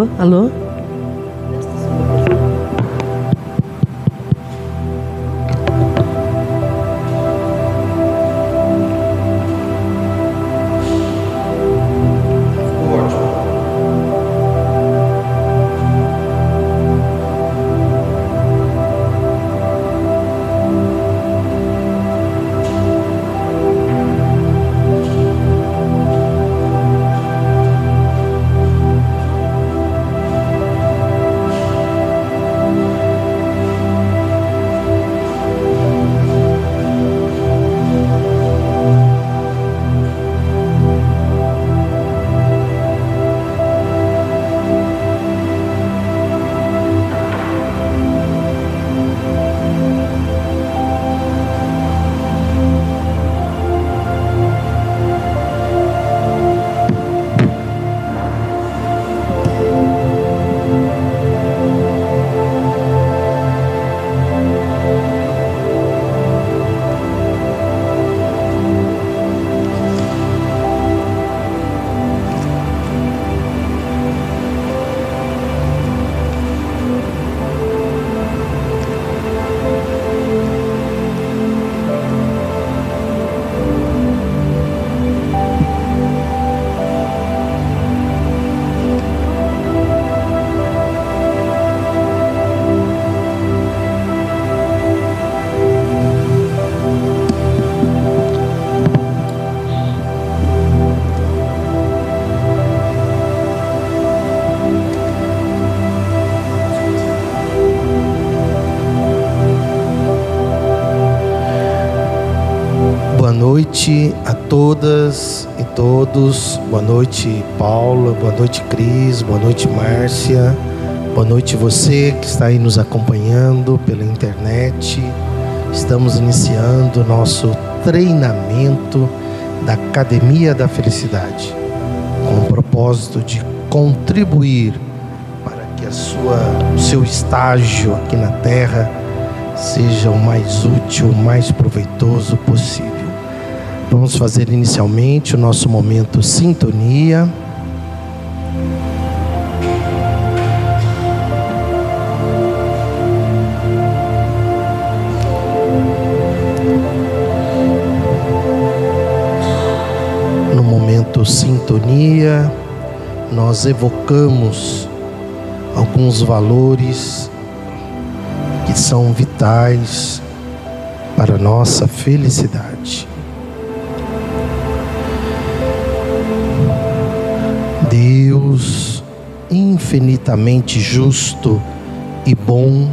Alô, alô? Noite a todas e todos. Boa noite, Paula. Boa noite, Cris. Boa noite, Márcia. Boa noite, você que está aí nos acompanhando pela internet. Estamos iniciando nosso treinamento da Academia da Felicidade, com o propósito de contribuir para que a sua, o seu estágio aqui na Terra seja o mais útil, o mais proveitoso possível. Vamos fazer inicialmente o nosso momento sintonia. No momento sintonia, nós evocamos alguns valores que são vitais para nossa felicidade. Infinitamente justo e bom,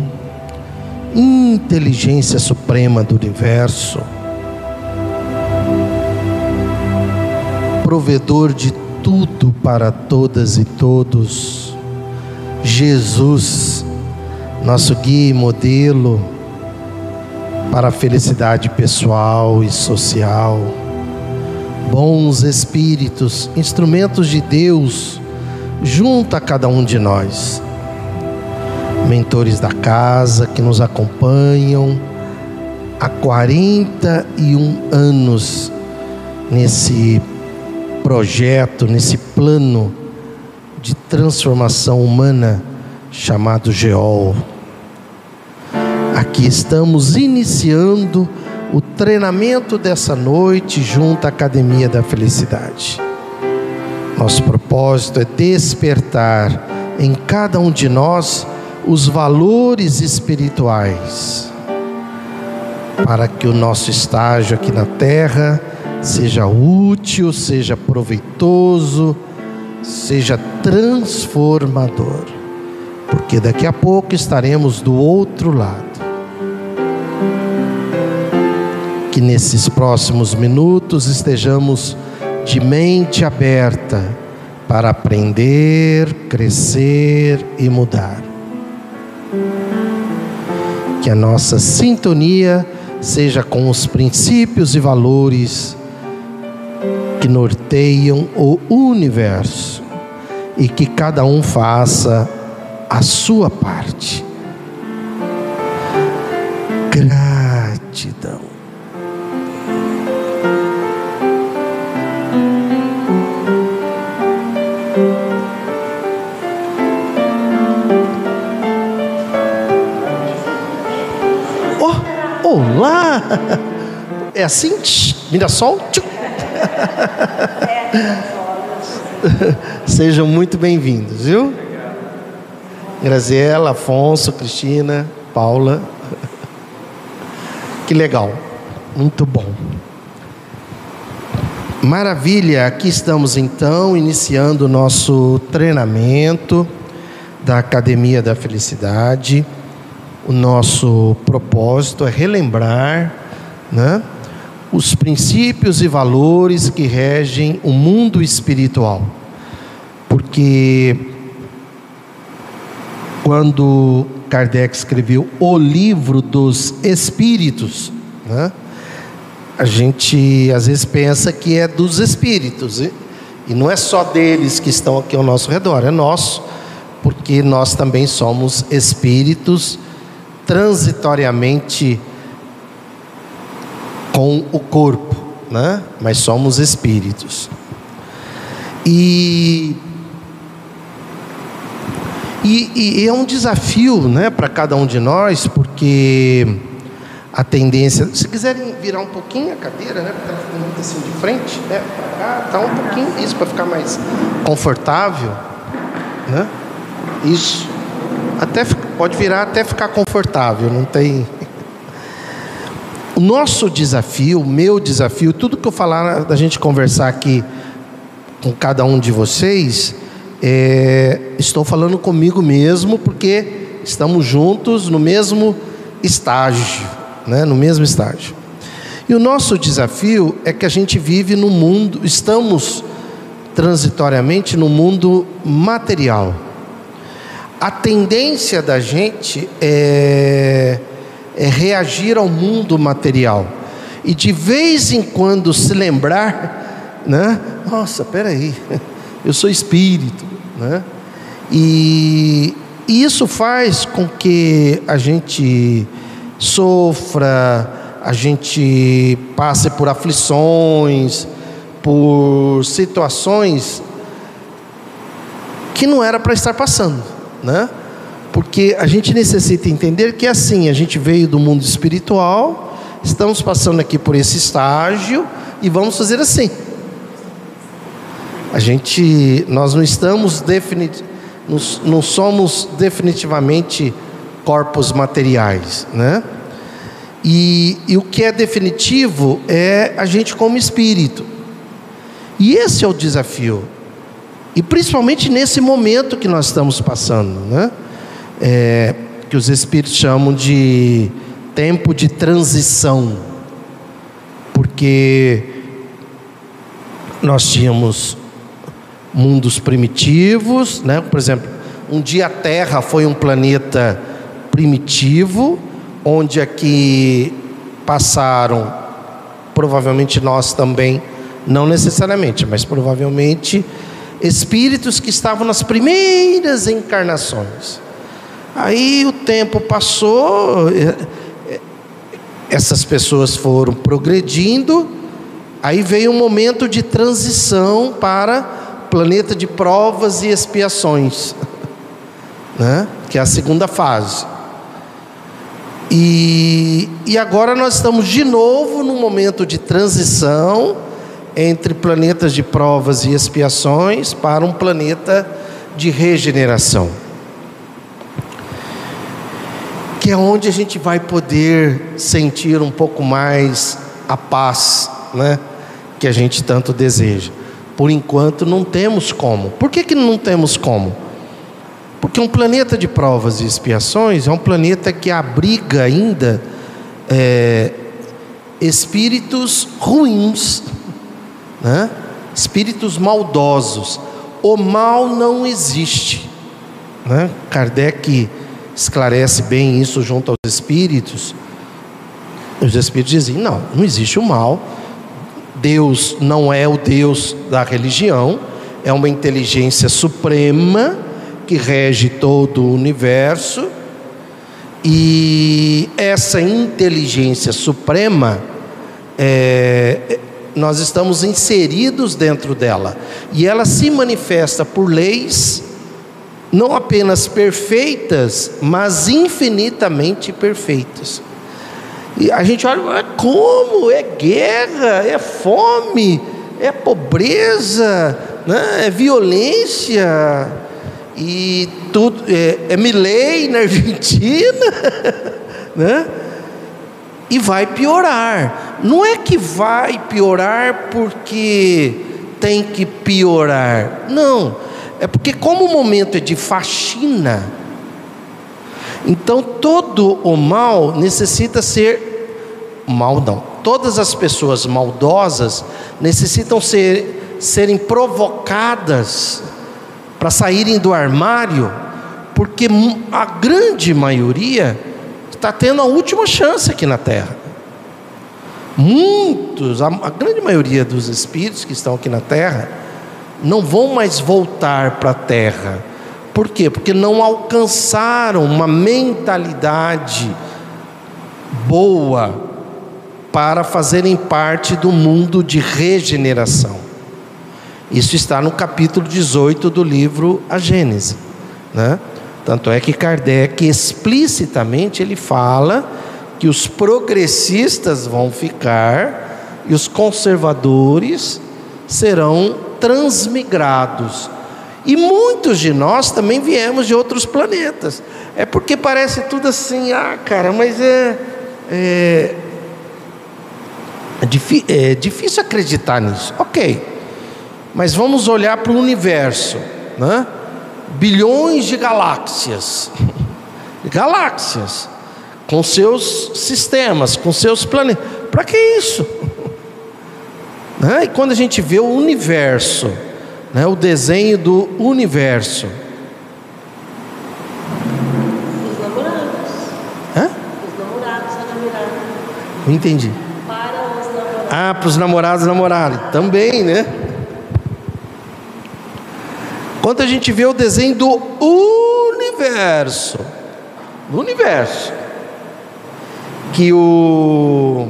inteligência suprema do universo, provedor de tudo para todas e todos, Jesus, nosso guia e modelo para a felicidade pessoal e social. Bons espíritos, instrumentos de Deus, junto a cada um de nós. Mentores da casa que nos acompanham há 41 anos nesse projeto, nesse plano de transformação humana chamado GEOL. Aqui estamos iniciando o treinamento dessa noite junto à Academia da Felicidade. Nosso propósito é despertar em cada um de nós os valores espirituais, para que o nosso estágio aqui na Terra seja útil, seja proveitoso, seja transformador, porque daqui a pouco estaremos do outro lado. Que nesses próximos minutos estejamos de mente aberta para aprender, crescer e mudar. Que a nossa sintonia seja com os princípios e valores que norteiam o universo e que cada um faça a sua parte. Gratidão. Olá! É assim? Mirassol? Sejam muito bem-vindos, viu? Graziela, Afonso, Cristina, Paula. Que legal, muito bom. Maravilha, aqui estamos então iniciando o nosso treinamento da Academia da Felicidade. O nosso propósito é relembrar né, os princípios e valores que regem o mundo espiritual. Porque quando Kardec escreveu o livro dos Espíritos, né, a gente às vezes pensa que é dos espíritos, e, e não é só deles que estão aqui ao nosso redor, é nosso, porque nós também somos espíritos transitoriamente com o corpo, né? mas somos espíritos. E, e, e é um desafio né, para cada um de nós, porque a tendência. Se quiserem virar um pouquinho a cadeira, né? Porque ela fica muito assim de frente, né? Para cá, tá um pouquinho isso para ficar mais confortável, né? Isso. Até pode virar até ficar confortável, não tem. O nosso desafio, o meu desafio, tudo que eu falar da gente conversar aqui com cada um de vocês, é, estou falando comigo mesmo, porque estamos juntos no mesmo estágio né, no mesmo estágio. E o nosso desafio é que a gente vive no mundo, estamos transitoriamente no mundo material. A tendência da gente é, é reagir ao mundo material e de vez em quando se lembrar, né? Nossa, peraí, eu sou espírito, né? E, e isso faz com que a gente sofra, a gente passe por aflições, por situações que não era para estar passando, né? Porque a gente necessita entender que é assim, a gente veio do mundo espiritual, estamos passando aqui por esse estágio e vamos fazer assim. A gente, nós não estamos definitivamente, não somos definitivamente corpos materiais, né? E, e o que é definitivo é a gente como espírito. E esse é o desafio. E principalmente nesse momento que nós estamos passando, né? É, que os espíritos chamam de tempo de transição, porque nós tínhamos mundos primitivos, né? Por exemplo, um dia a Terra foi um planeta primitivo, onde aqui passaram, provavelmente nós também, não necessariamente, mas provavelmente, espíritos que estavam nas primeiras encarnações. Aí o tempo passou, essas pessoas foram progredindo, aí veio um momento de transição para planeta de provas e expiações, né? que é a segunda fase. E, e agora nós estamos de novo num momento de transição entre planetas de provas e expiações para um planeta de regeneração. Que é onde a gente vai poder sentir um pouco mais a paz, né? Que a gente tanto deseja. Por enquanto não temos como. Por que, que não temos como? Porque um planeta de provas e expiações é um planeta que abriga ainda é, espíritos ruins, né? espíritos maldosos. O mal não existe. Né? Kardec esclarece bem isso junto aos espíritos. Os espíritos dizem: não, não existe o mal. Deus não é o Deus da religião, é uma inteligência suprema que rege todo o universo, e essa inteligência suprema, é, nós estamos inseridos dentro dela, e ela se manifesta por leis, não apenas perfeitas, mas infinitamente perfeitas. E a gente olha, como? É guerra, é fome, é pobreza, né? é violência, e tudo, é, é Milley na Argentina, né? E vai piorar. Não é que vai piorar porque tem que piorar, não, é porque, como o momento é de faxina, então todo o mal necessita ser mal não. Todas as pessoas maldosas necessitam ser serem provocadas para saírem do armário, porque a grande maioria está tendo a última chance aqui na terra. Muitos, a, a grande maioria dos espíritos que estão aqui na terra não vão mais voltar para a terra por quê? Porque não alcançaram uma mentalidade boa para fazerem parte do mundo de regeneração. Isso está no capítulo 18 do livro A Gênese, né? Tanto é que Kardec explicitamente ele fala que os progressistas vão ficar e os conservadores serão transmigrados. E muitos de nós também viemos de outros planetas. É porque parece tudo assim, ah, cara, mas é. É, é, é difícil acreditar nisso. Ok. Mas vamos olhar para o universo. Né? Bilhões de galáxias. galáxias. Com seus sistemas, com seus planetas. Para que isso? Né? E quando a gente vê o universo né, o desenho do universo. Os namorados. Hã? Os namorados a namorar. Não entendi. Para os namorados. Ah, para os namorados namorarem. Também, né? Quando a gente vê o desenho do universo, do universo, que o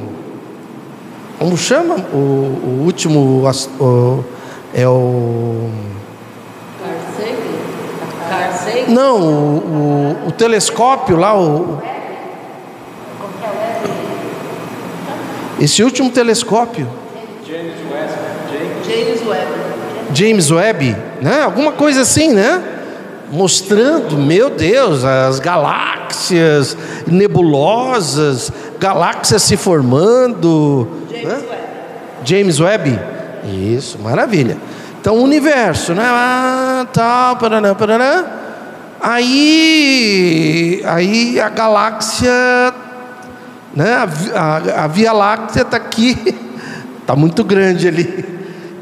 como chama o, o último o, é o. Não, o, o, o, telescópio lá, o. Esse último telescópio. James Webb. James Webb, né? Alguma coisa assim, né? Mostrando, meu Deus, as galáxias nebulosas, galáxias se formando. James né? Webb. James Webb. Isso, maravilha. Então, o universo, né? Ah, tal, paraná, paraná. Aí, aí a galáxia, né? A, a, a Via Láctea está aqui, está muito grande ali.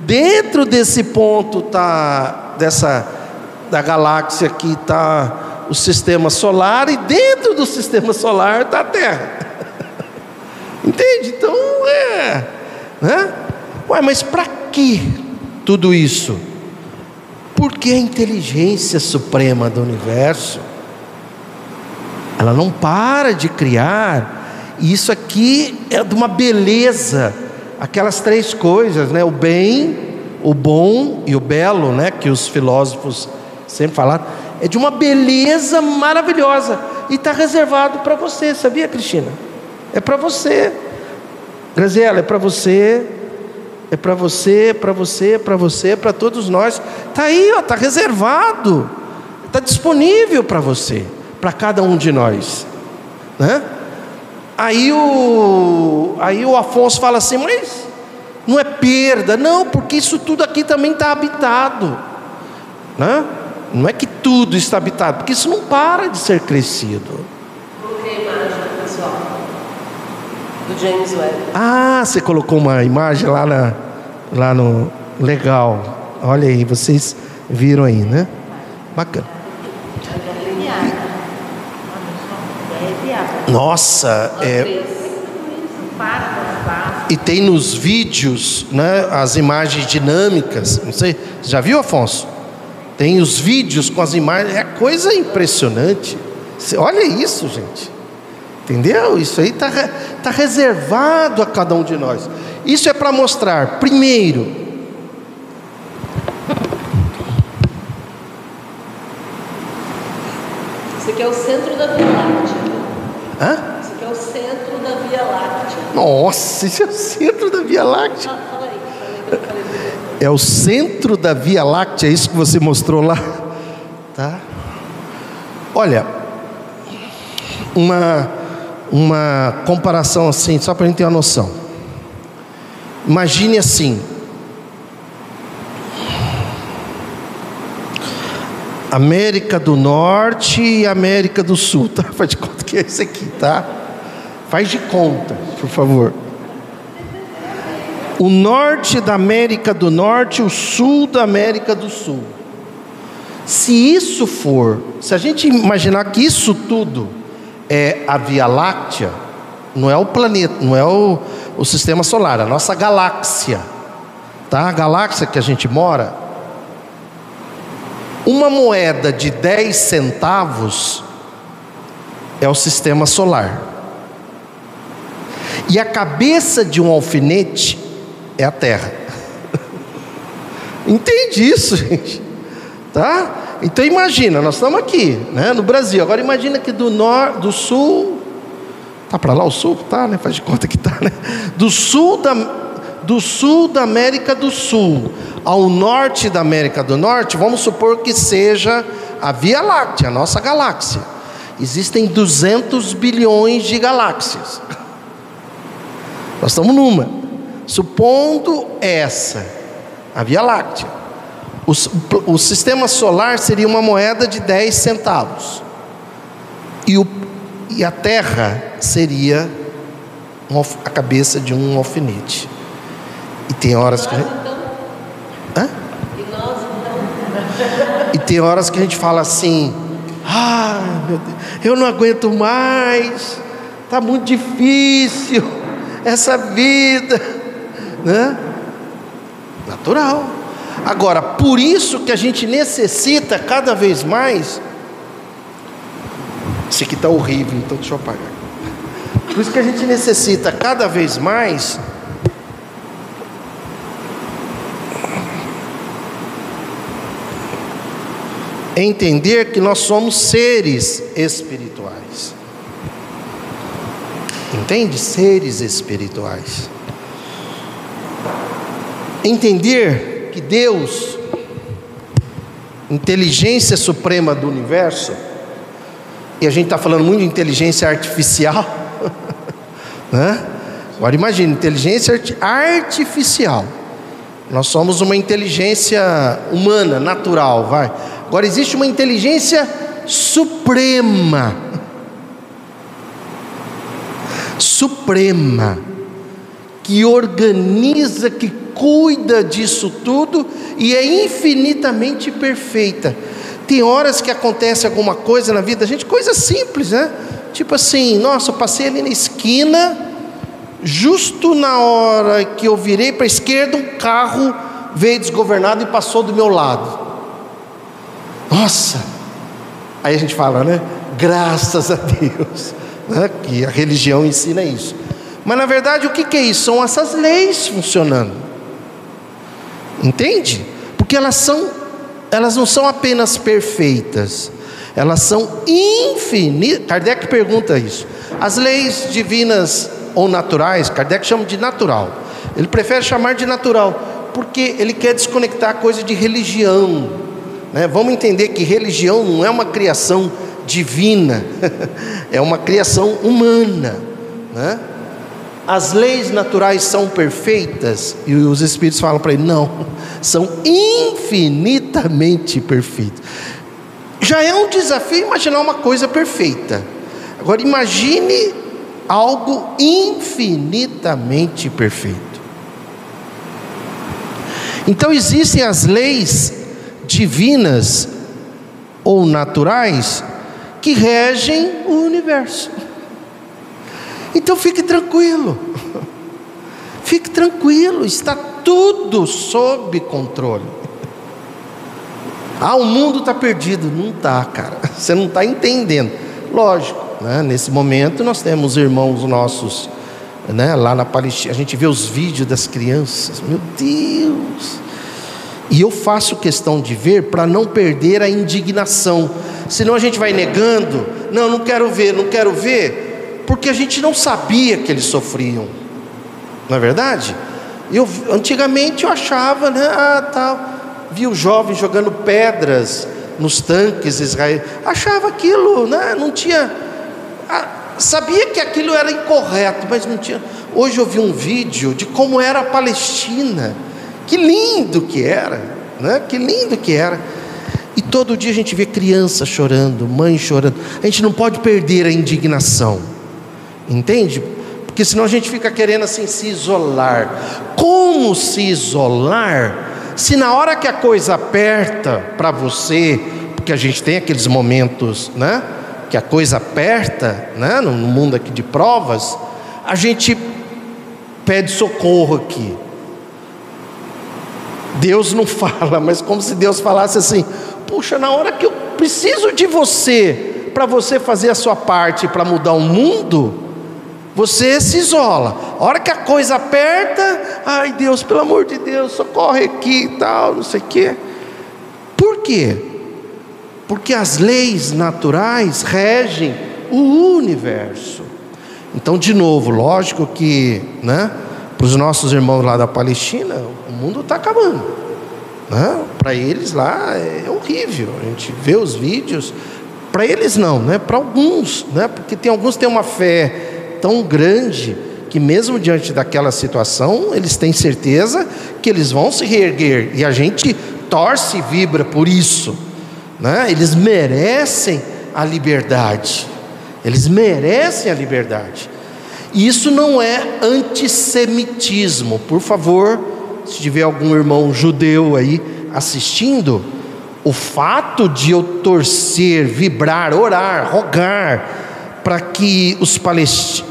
Dentro desse ponto tá dessa da galáxia aqui está o sistema solar e dentro do sistema solar está a Terra. Entende? Então é, né? Ué, mas para que tudo isso? Porque a inteligência suprema do universo, ela não para de criar, e isso aqui é de uma beleza, aquelas três coisas, né? O bem, o bom e o belo, né? Que os filósofos sempre falaram, é de uma beleza maravilhosa e está reservado para você, sabia, Cristina? É para você, Graziela, é para você, é para você, para você, para você, para todos nós. Está aí, está reservado, está disponível para você, para cada um de nós. Né? Aí o, aí o Afonso fala assim, mas não é perda, não, porque isso tudo aqui também está habitado. Né? Não é que tudo está habitado, porque isso não para de ser crescido. Coloquei a imagem, pessoal, do James Webb. Ah, você colocou uma imagem lá na, lá no legal. Olha aí, vocês viram aí, né? Bacana. Nossa, é, e tem nos vídeos, né, as imagens dinâmicas. Não sei, já viu, Afonso? Tem os vídeos com as imagens, é coisa impressionante. Olha isso, gente. Entendeu? Isso aí está tá reservado a cada um de nós. Isso é para mostrar, primeiro, Isso aqui é o centro da Láctea. Hã? Isso aqui é o centro da Via Láctea. Nossa, esse é o centro da Via Láctea. Ah, fala aí. Fala aí, fala aí. É o centro da Via Láctea, é isso que você mostrou lá? Tá? Olha, uma, uma comparação assim, só para a gente ter uma noção. Imagine assim. América do Norte e América do Sul, tá? Faz de conta que é esse aqui, tá? Faz de conta, por favor. O norte da América do Norte o sul da América do Sul. Se isso for, se a gente imaginar que isso tudo é a Via Láctea, não é o planeta, não é o, o sistema solar, a nossa galáxia, tá? A galáxia que a gente mora, uma moeda de 10 centavos é o sistema solar. E a cabeça de um alfinete é a Terra. Entende isso, gente? Tá? Então imagina, nós estamos aqui, né, no Brasil. Agora imagina que do norte, do sul, tá para lá o sul, tá, né? Faz de conta que tá, né? Do sul da do sul da América do Sul ao norte da América do Norte, vamos supor que seja a Via Láctea, a nossa galáxia. Existem 200 bilhões de galáxias. Nós estamos numa. Supondo essa, a Via Láctea. O, o sistema solar seria uma moeda de 10 centavos. E, o, e a Terra seria a cabeça de um alfinete. E tem horas que. Hã? E tem horas que a gente fala assim: ah, meu Deus, eu não aguento mais, está muito difícil essa vida, né? Natural. Agora, por isso que a gente necessita cada vez mais. Esse aqui está horrível, então deixa eu apagar. Por isso que a gente necessita cada vez mais entender que nós somos seres espirituais. Entende? Seres espirituais. Entender que Deus, inteligência suprema do universo, e a gente está falando muito de inteligência artificial, né? Agora imagine, inteligência artificial. Nós somos uma inteligência humana, natural, vai. Agora existe uma inteligência suprema. Suprema. Que organiza, que cuida disso tudo e é infinitamente perfeita. Tem horas que acontece alguma coisa na vida da gente, coisa simples, né? Tipo assim, nossa, eu passei ali na esquina, justo na hora que eu virei para a esquerda, um carro veio desgovernado e passou do meu lado. Nossa! Aí a gente fala, né? Graças a Deus, né? que a religião ensina isso. Mas na verdade, o que, que é isso? São essas leis funcionando. Entende? Porque elas são, elas não são apenas perfeitas, elas são infinitas. Kardec pergunta isso. As leis divinas ou naturais, Kardec chama de natural. Ele prefere chamar de natural, porque ele quer desconectar a coisa de religião. Né? Vamos entender que religião não é uma criação divina, é uma criação humana. Né? As leis naturais são perfeitas, e os Espíritos falam para ele: não, são infinitamente perfeitas. Já é um desafio imaginar uma coisa perfeita. Agora imagine algo infinitamente perfeito. Então existem as leis divinas ou naturais que regem o universo. Então fique tranquilo. Fique tranquilo, está tudo sob controle. Ah, o mundo está perdido. Não está, cara. Você não está entendendo. Lógico, né? nesse momento nós temos irmãos nossos né? lá na Palestina. A gente vê os vídeos das crianças. Meu Deus! E eu faço questão de ver para não perder a indignação. Senão a gente vai negando. Não, não quero ver, não quero ver. Porque a gente não sabia que eles sofriam, não é verdade? Eu, antigamente eu achava, né? Ah, tal. Via o jovem jogando pedras nos tanques israelitas. Achava aquilo, né? Não tinha. Ah, sabia que aquilo era incorreto, mas não tinha. Hoje eu vi um vídeo de como era a Palestina. Que lindo que era, né? Que lindo que era. E todo dia a gente vê criança chorando, mãe chorando. A gente não pode perder a indignação. Entende? porque senão a gente fica querendo assim se isolar. Como se isolar se na hora que a coisa aperta para você, porque a gente tem aqueles momentos, né, que a coisa aperta, né, no mundo aqui de provas, a gente pede socorro aqui. Deus não fala, mas como se Deus falasse assim: puxa, na hora que eu preciso de você, para você fazer a sua parte para mudar o mundo, você se isola. A hora que a coisa aperta, ai Deus, pelo amor de Deus, socorre aqui e tal, não sei o quê. Por quê? Porque as leis naturais regem o universo. Então, de novo, lógico que, né, para os nossos irmãos lá da Palestina, mundo está acabando. Né? Para eles lá é horrível. A gente vê os vídeos. Para eles não, né? Para alguns, né? Porque tem alguns têm uma fé tão grande que mesmo diante daquela situação, eles têm certeza que eles vão se reerguer e a gente torce e vibra por isso, né? Eles merecem a liberdade. Eles merecem a liberdade. E isso não é antissemitismo. Por favor, se tiver algum irmão judeu aí assistindo, o fato de eu torcer, vibrar, orar, rogar, para que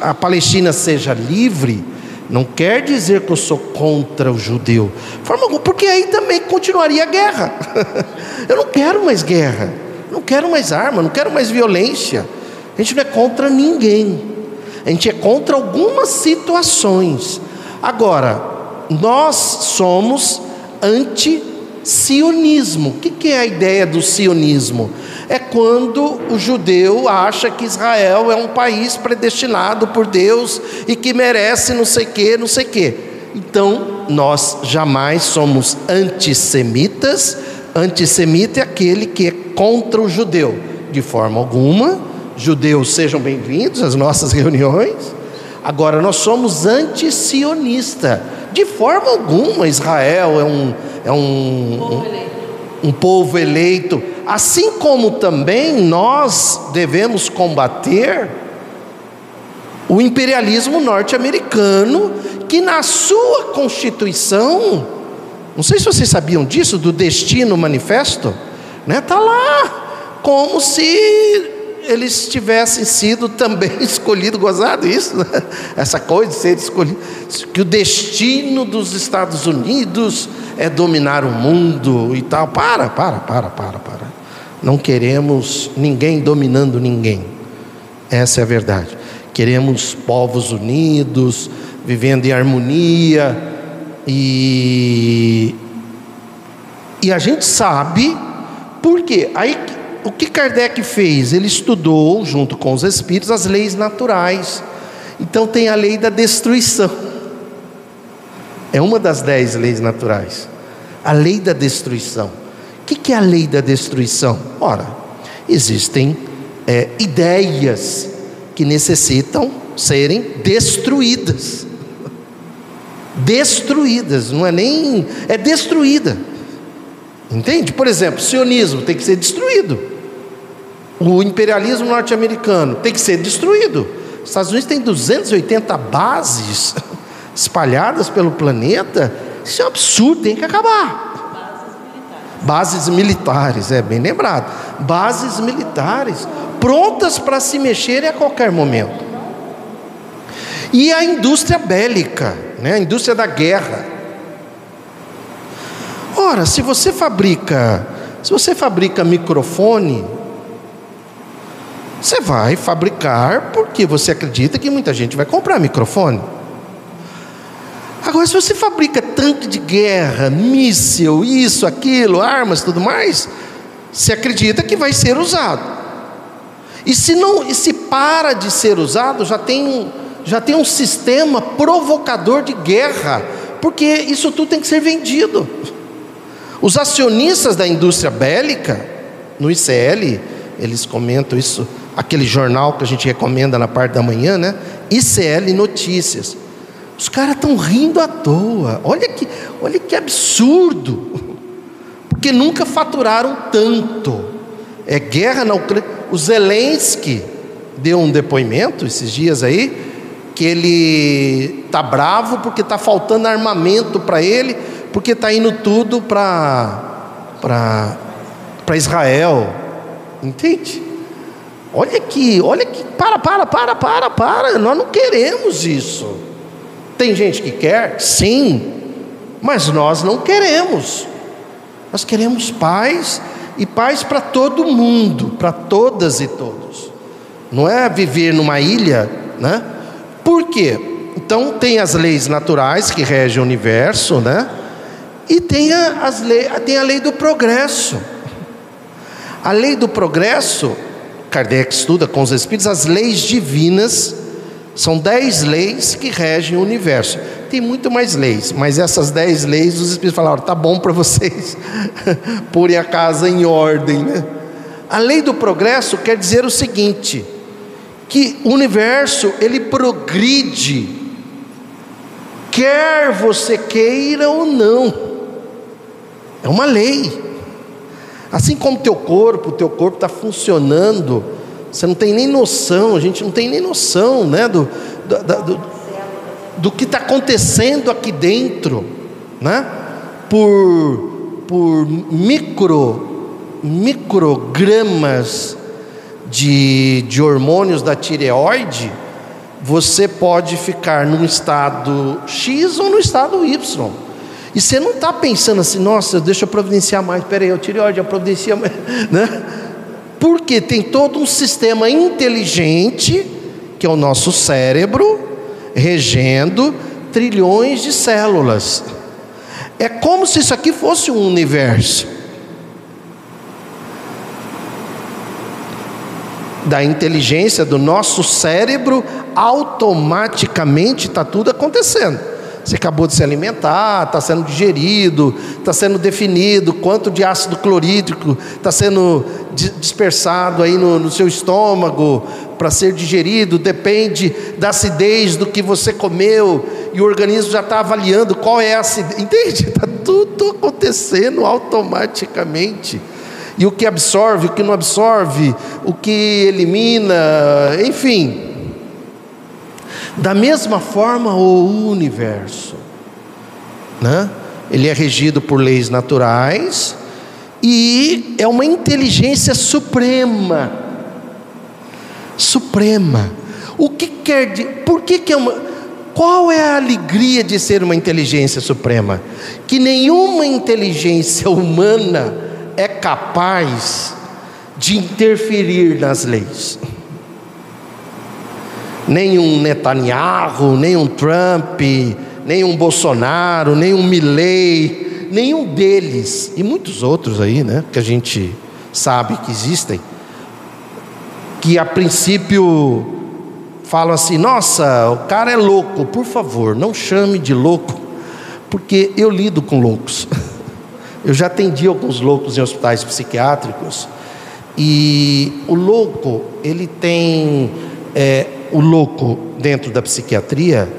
a Palestina seja livre, não quer dizer que eu sou contra o judeu, porque aí também continuaria a guerra. eu não quero mais guerra, não quero mais arma, não quero mais violência. A gente não é contra ninguém, a gente é contra algumas situações. Agora, nós somos anti-sionismo. O que é a ideia do sionismo? é quando o judeu acha que Israel é um país predestinado por Deus e que merece não sei que, não sei que. Então, nós jamais somos antissemitas. Antissemita é aquele que é contra o judeu, de forma alguma. Judeus sejam bem-vindos às nossas reuniões. Agora, nós somos anti-sionista. De forma alguma, Israel é um, é um, um, um povo eleito assim como também nós devemos combater o imperialismo norte-americano, que na sua constituição, não sei se vocês sabiam disso, do Destino Manifesto, né? Tá lá como se eles tivessem sido também escolhidos, gozado isso, né? essa coisa de ser escolhido, que o destino dos Estados Unidos é dominar o mundo e tal. Para, para, para, para, para. Não queremos ninguém dominando ninguém. Essa é a verdade. Queremos povos unidos, vivendo em harmonia e e a gente sabe por quê. Aí o que Kardec fez? Ele estudou junto com os espíritos as leis naturais. Então tem a lei da destruição. É uma das dez leis naturais. A lei da destruição. O que, é a lei da destruição? Ora, existem é, ideias que necessitam serem destruídas. Destruídas, não é nem. É destruída. Entende? Por exemplo, o sionismo tem que ser destruído. O imperialismo norte-americano tem que ser destruído. Os Estados Unidos tem 280 bases espalhadas pelo planeta. Isso é um absurdo, tem que acabar. Bases militares, é bem lembrado. Bases militares, prontas para se mexerem a qualquer momento. E a indústria bélica, né? a indústria da guerra. Ora, se você fabrica, se você fabrica microfone, você vai fabricar porque você acredita que muita gente vai comprar microfone. Agora, se você fabrica tanque de guerra, míssil, isso, aquilo, armas, tudo mais, você acredita que vai ser usado. E se não, e se para de ser usado, já tem, já tem um sistema provocador de guerra, porque isso tudo tem que ser vendido. Os acionistas da indústria bélica, no ICL, eles comentam isso, aquele jornal que a gente recomenda na parte da manhã, né? ICL Notícias. Os caras estão rindo à toa. Olha que, olha que absurdo. Porque nunca faturaram tanto. É guerra na Ucrânia. O Zelensky deu um depoimento esses dias aí que ele tá bravo porque tá faltando armamento para ele, porque tá indo tudo para para para Israel. Entende? Olha aqui, olha aqui, para, para, para, para, para. Nós não queremos isso. Tem gente que quer? Sim, mas nós não queremos. Nós queremos paz e paz para todo mundo, para todas e todos. Não é viver numa ilha, né? Por quê? Então tem as leis naturais que regem o universo, né? E tem a, as leis, tem a lei do progresso. A lei do progresso, Kardec estuda com os espíritos as leis divinas são dez leis que regem o universo. Tem muito mais leis, mas essas dez leis os Espíritos falaram: tá bom para vocês porem a casa em ordem. Né? A lei do progresso quer dizer o seguinte: que o universo ele progride, quer você queira ou não. É uma lei. Assim como teu corpo, teu corpo está funcionando você não tem nem noção, a gente não tem nem noção né, do, do, do, do que está acontecendo aqui dentro, né? por, por micro, microgramas de, de hormônios da tireoide, você pode ficar num estado X ou no estado Y. E você não está pensando assim, nossa, deixa eu providenciar mais, peraí, eu tireoide, eu providencia mais, né? Porque tem todo um sistema inteligente, que é o nosso cérebro, regendo trilhões de células. É como se isso aqui fosse um universo. Da inteligência do nosso cérebro, automaticamente está tudo acontecendo. Você acabou de se alimentar, está sendo digerido, está sendo definido quanto de ácido clorídrico está sendo dispersado aí no, no seu estômago para ser digerido, depende da acidez do que você comeu, e o organismo já está avaliando qual é a acidez. Entende? Está tudo acontecendo automaticamente. E o que absorve, o que não absorve, o que elimina, enfim, da mesma forma, o universo, né? ele é regido por leis naturais e é uma inteligência suprema. Suprema. O que quer dizer? Por que, que é uma. Qual é a alegria de ser uma inteligência suprema? Que nenhuma inteligência humana é capaz de interferir nas leis nem um Netanyahu, nem um Trump, nem um Bolsonaro, nem um Milley, nenhum deles, e muitos outros aí, né, que a gente sabe que existem, que a princípio falam assim: nossa, o cara é louco, por favor, não chame de louco, porque eu lido com loucos. Eu já atendi alguns loucos em hospitais psiquiátricos, e o louco, ele tem é, o louco dentro da psiquiatria,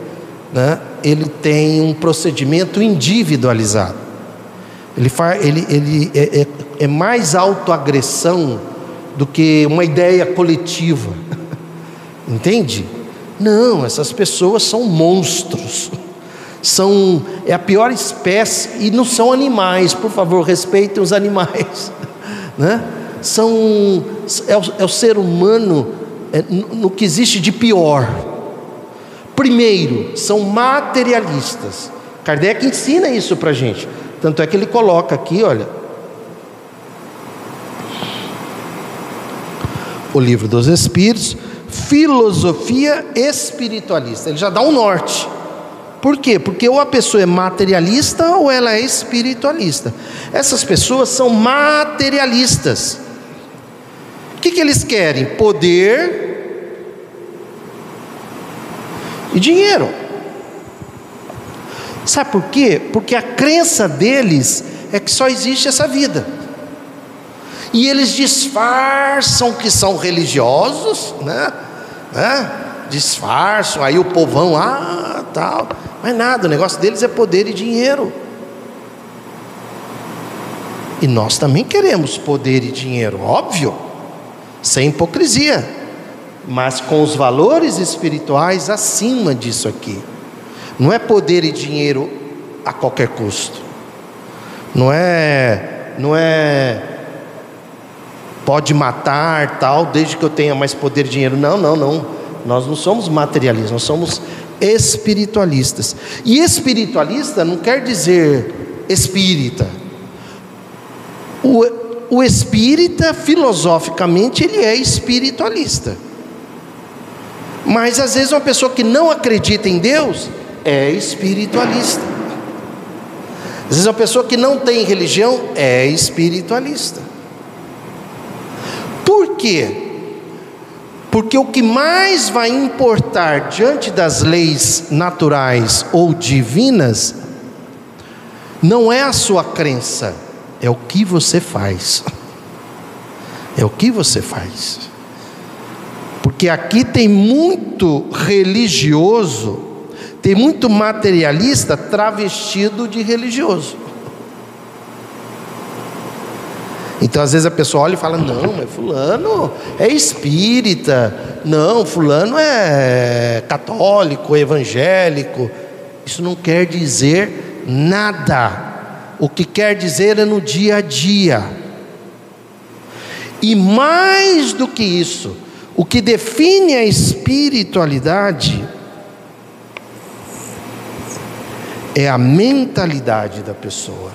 né, ele tem um procedimento individualizado. Ele, faz, ele, ele é, é, é mais autoagressão do que uma ideia coletiva. Entende? Não, essas pessoas são monstros. São é a pior espécie e não são animais. Por favor, respeitem os animais, né? São é o, é o ser humano no que existe de pior. Primeiro, são materialistas. Kardec ensina isso para a gente. Tanto é que ele coloca aqui, olha. O livro dos Espíritos, filosofia espiritualista. Ele já dá um norte. Por quê? Porque ou a pessoa é materialista ou ela é espiritualista. Essas pessoas são materialistas que, que eles querem? Poder e dinheiro. Sabe por quê? Porque a crença deles é que só existe essa vida. E eles disfarçam que são religiosos, né? né? Disfarçam, aí o povão, ah, tal. Mas nada, o negócio deles é poder e dinheiro. E nós também queremos poder e dinheiro, óbvio, sem hipocrisia, mas com os valores espirituais acima disso aqui. Não é poder e dinheiro a qualquer custo. Não é, não é pode matar tal, desde que eu tenha mais poder e dinheiro. Não, não, não. Nós não somos materialistas, nós somos espiritualistas. E espiritualista não quer dizer espírita. O, o espírita, filosoficamente, ele é espiritualista. Mas às vezes uma pessoa que não acredita em Deus é espiritualista. Às vezes uma pessoa que não tem religião é espiritualista. Por quê? Porque o que mais vai importar diante das leis naturais ou divinas não é a sua crença, é o que você faz. É o que você faz. Porque aqui tem muito religioso, tem muito materialista travestido de religioso. Então, às vezes a pessoa olha e fala: Não, mas Fulano é espírita, não, Fulano é católico, evangélico. Isso não quer dizer nada. O que quer dizer é no dia a dia. E mais do que isso, o que define a espiritualidade é a mentalidade da pessoa.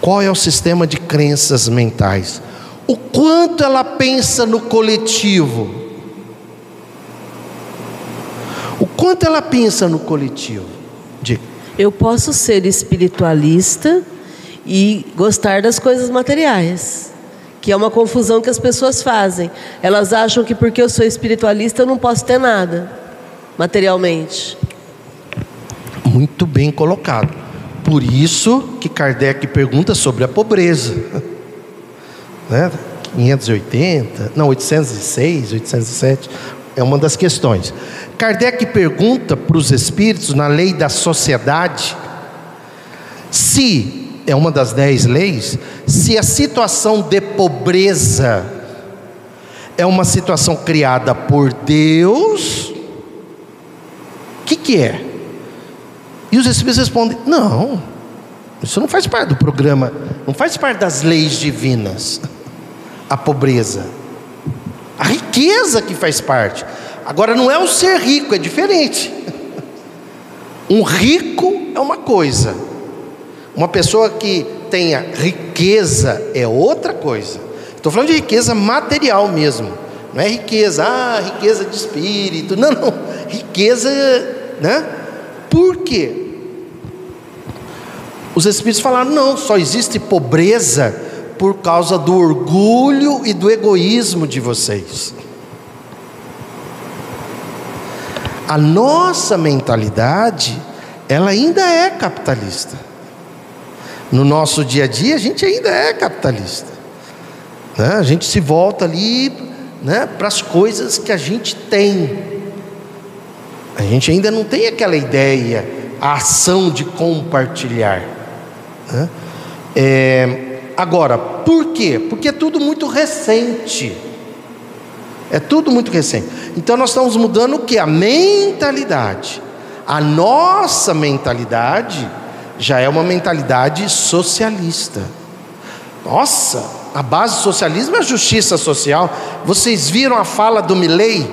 Qual é o sistema de crenças mentais? O quanto ela pensa no coletivo? O quanto ela pensa no coletivo? Diga. Eu posso ser espiritualista e gostar das coisas materiais, que é uma confusão que as pessoas fazem. Elas acham que porque eu sou espiritualista eu não posso ter nada materialmente. Muito bem colocado. Por isso que Kardec pergunta sobre a pobreza. Né? 580, não, 806, 807, é uma das questões. Kardec pergunta para os espíritos, na lei da sociedade, se, é uma das dez leis, se a situação de pobreza é uma situação criada por Deus, o que, que é? E os espíritos respondem: não, isso não faz parte do programa, não faz parte das leis divinas. A pobreza, a riqueza que faz parte. Agora não é o ser rico, é diferente. Um rico é uma coisa, uma pessoa que tenha riqueza é outra coisa. Estou falando de riqueza material mesmo, não é riqueza, ah, riqueza de espírito, não, não, riqueza, né? Por quê? Os espíritos falaram: não, só existe pobreza por causa do orgulho e do egoísmo de vocês. A nossa mentalidade, ela ainda é capitalista. No nosso dia a dia, a gente ainda é capitalista. Né? A gente se volta ali né, para as coisas que a gente tem. A gente ainda não tem aquela ideia, a ação de compartilhar. Né? É, agora, por quê? Porque é tudo muito recente. É tudo muito recente. Então nós estamos mudando o que? A mentalidade. A nossa mentalidade já é uma mentalidade socialista. Nossa, a base do socialismo é a justiça social. Vocês viram a fala do Milley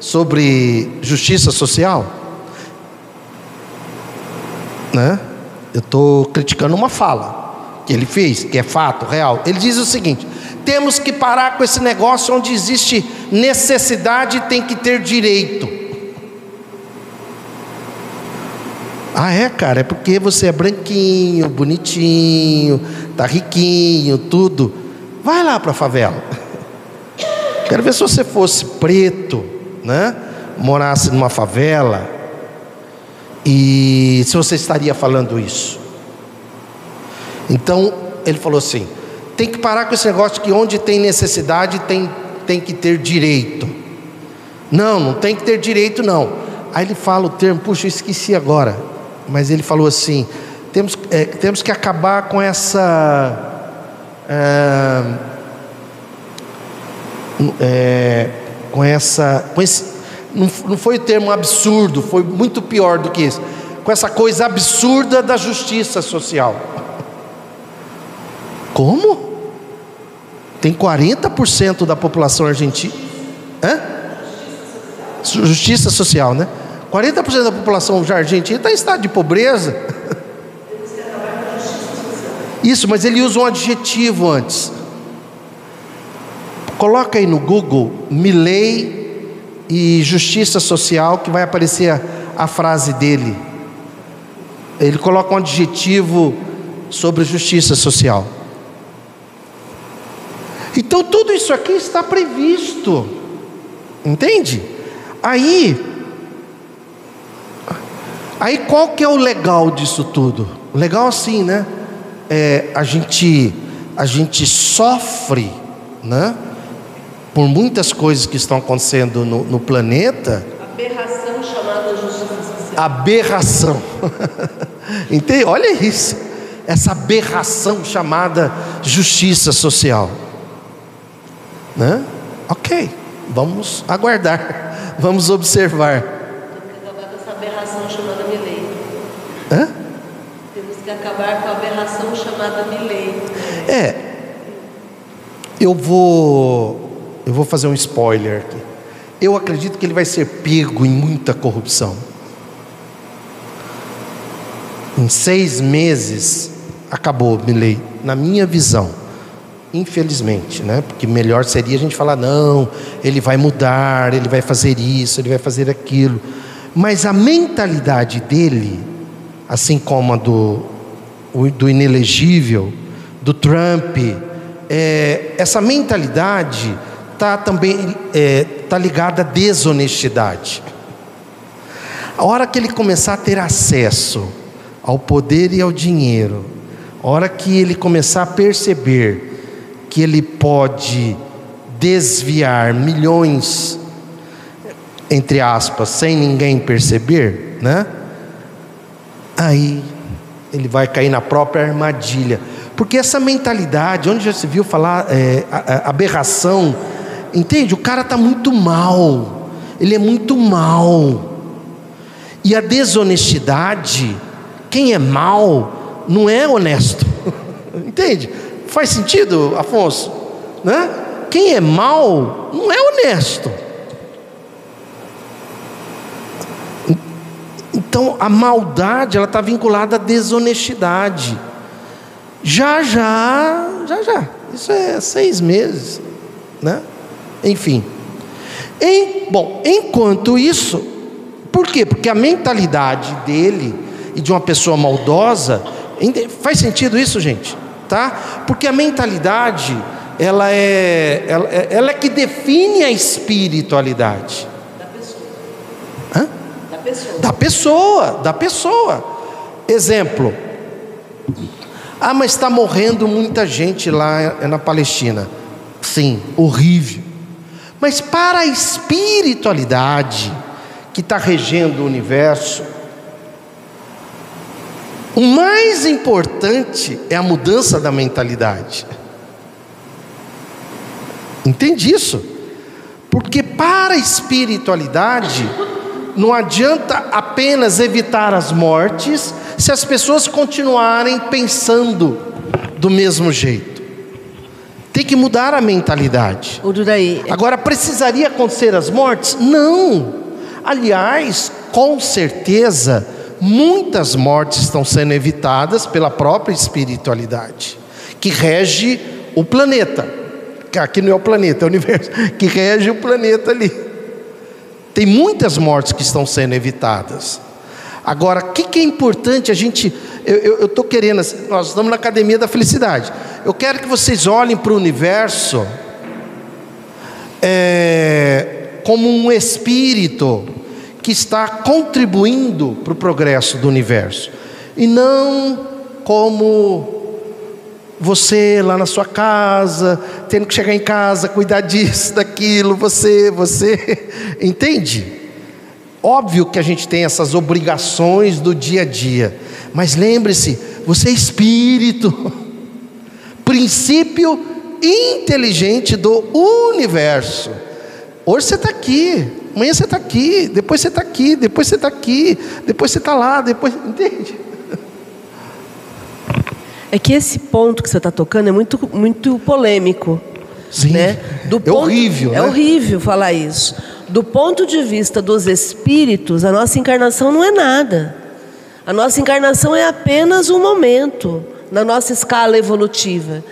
sobre justiça social? Né? Eu estou criticando uma fala que ele fez, que é fato, real. Ele diz o seguinte: temos que parar com esse negócio onde existe necessidade tem que ter direito. Ah, é, cara, é porque você é branquinho, bonitinho, tá riquinho, tudo. Vai lá para a favela. Quero ver se você fosse preto, né? Morasse numa favela e se você estaria falando isso. Então ele falou assim: tem que parar com esse negócio que onde tem necessidade tem, tem que ter direito. Não, não tem que ter direito, não. Aí ele fala o termo, puxa, eu esqueci agora. Mas ele falou assim: temos, é, temos que acabar com essa. É, é, com essa. Com esse, não, não foi o termo absurdo, foi muito pior do que isso. Com essa coisa absurda da justiça social. Como? Tem 40% da população argentina. Hã? Justiça social, né? 40% da população argentina está em estado de pobreza. Isso, mas ele usa um adjetivo antes. Coloca aí no Google Milley e justiça social que vai aparecer a, a frase dele. Ele coloca um adjetivo sobre justiça social. Então tudo isso aqui está previsto. Entende? Aí Aí qual que é o legal disso tudo? Legal assim, né? É, a gente a gente sofre, né? Por muitas coisas que estão acontecendo no, no planeta. Aberração chamada justiça social. Aberração. Entende? Olha isso. Essa aberração chamada justiça social. Né? Ok, vamos aguardar, vamos observar. Temos que acabar com essa aberração chamada Milley. Hã? Temos que acabar com a aberração chamada Milley. É, eu vou, eu vou fazer um spoiler aqui. Eu acredito que ele vai ser pego em muita corrupção. Em seis meses acabou, Milley, na minha visão. Infelizmente, né? Porque melhor seria a gente falar: não, ele vai mudar, ele vai fazer isso, ele vai fazer aquilo. Mas a mentalidade dele, assim como a do, do inelegível, do Trump, é, essa mentalidade está também é, tá ligada à desonestidade. A hora que ele começar a ter acesso ao poder e ao dinheiro, a hora que ele começar a perceber que ele pode desviar milhões, entre aspas, sem ninguém perceber, né? Aí ele vai cair na própria armadilha. Porque essa mentalidade, onde já se viu falar é, aberração, entende? O cara está muito mal, ele é muito mal. E a desonestidade, quem é mal, não é honesto, entende? Faz sentido, Afonso? Né? Quem é mal não é honesto. Então a maldade ela está vinculada à desonestidade. Já, já, já, já. Isso é seis meses, né? Enfim. Em, bom, enquanto isso, por quê? Porque a mentalidade dele e de uma pessoa maldosa, faz sentido isso, gente? Tá? Porque a mentalidade ela é, ela, é, ela é que define a espiritualidade. Da pessoa. Hã? Da pessoa. Da pessoa, da pessoa. Exemplo. Ah, mas está morrendo muita gente lá na Palestina. Sim, horrível. Mas para a espiritualidade que está regendo o universo, o mais importante é a mudança da mentalidade. Entende isso? Porque para a espiritualidade, não adianta apenas evitar as mortes se as pessoas continuarem pensando do mesmo jeito. Tem que mudar a mentalidade. Agora, precisaria acontecer as mortes? Não. Aliás, com certeza, muitas mortes estão sendo evitadas pela própria espiritualidade, que rege o planeta. Aqui não é o planeta, é o universo, que rege o planeta ali. Tem muitas mortes que estão sendo evitadas. Agora, o que, que, é importante a gente. Eu estou querendo, assim, nós estamos na academia da felicidade. Eu quero que vocês olhem para o universo é, como um espírito que está contribuindo para o progresso do universo, e não como você lá na sua casa, tendo que chegar em casa, cuidar disso, daquilo, você, você, entende? Óbvio que a gente tem essas obrigações do dia a dia, mas lembre-se, você é espírito, princípio inteligente do universo. Hoje você está aqui, amanhã você está aqui, depois você está aqui, depois você está aqui, depois você está lá, depois. Entende? É que esse ponto que você está tocando é muito, muito polêmico. Sim. Né? Do é ponto, horrível. É né? horrível falar isso. Do ponto de vista dos espíritos, a nossa encarnação não é nada. A nossa encarnação é apenas um momento na nossa escala evolutiva.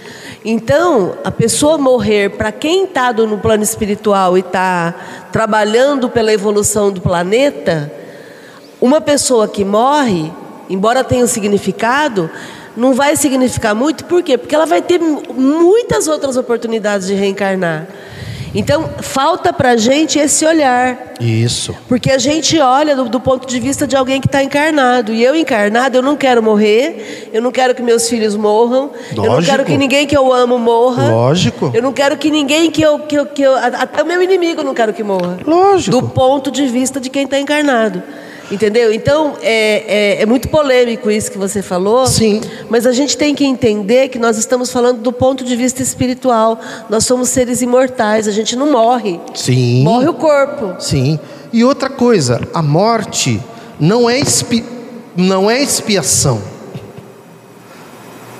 Então, a pessoa morrer, para quem está no plano espiritual e está trabalhando pela evolução do planeta, uma pessoa que morre, embora tenha um significado, não vai significar muito, por quê? Porque ela vai ter muitas outras oportunidades de reencarnar. Então, falta para a gente esse olhar. Isso. Porque a gente olha do, do ponto de vista de alguém que está encarnado. E eu, encarnado, eu não quero morrer, eu não quero que meus filhos morram, Lógico. eu não quero que ninguém que eu amo morra. Lógico. Eu não quero que ninguém que eu. Que eu, que eu até o meu inimigo eu não quero que morra. Lógico. Do ponto de vista de quem está encarnado. Entendeu? Então, é, é, é, muito polêmico isso que você falou. Sim. Mas a gente tem que entender que nós estamos falando do ponto de vista espiritual. Nós somos seres imortais, a gente não morre. Sim. Morre o corpo. Sim. E outra coisa, a morte não é, expi... não é expiação.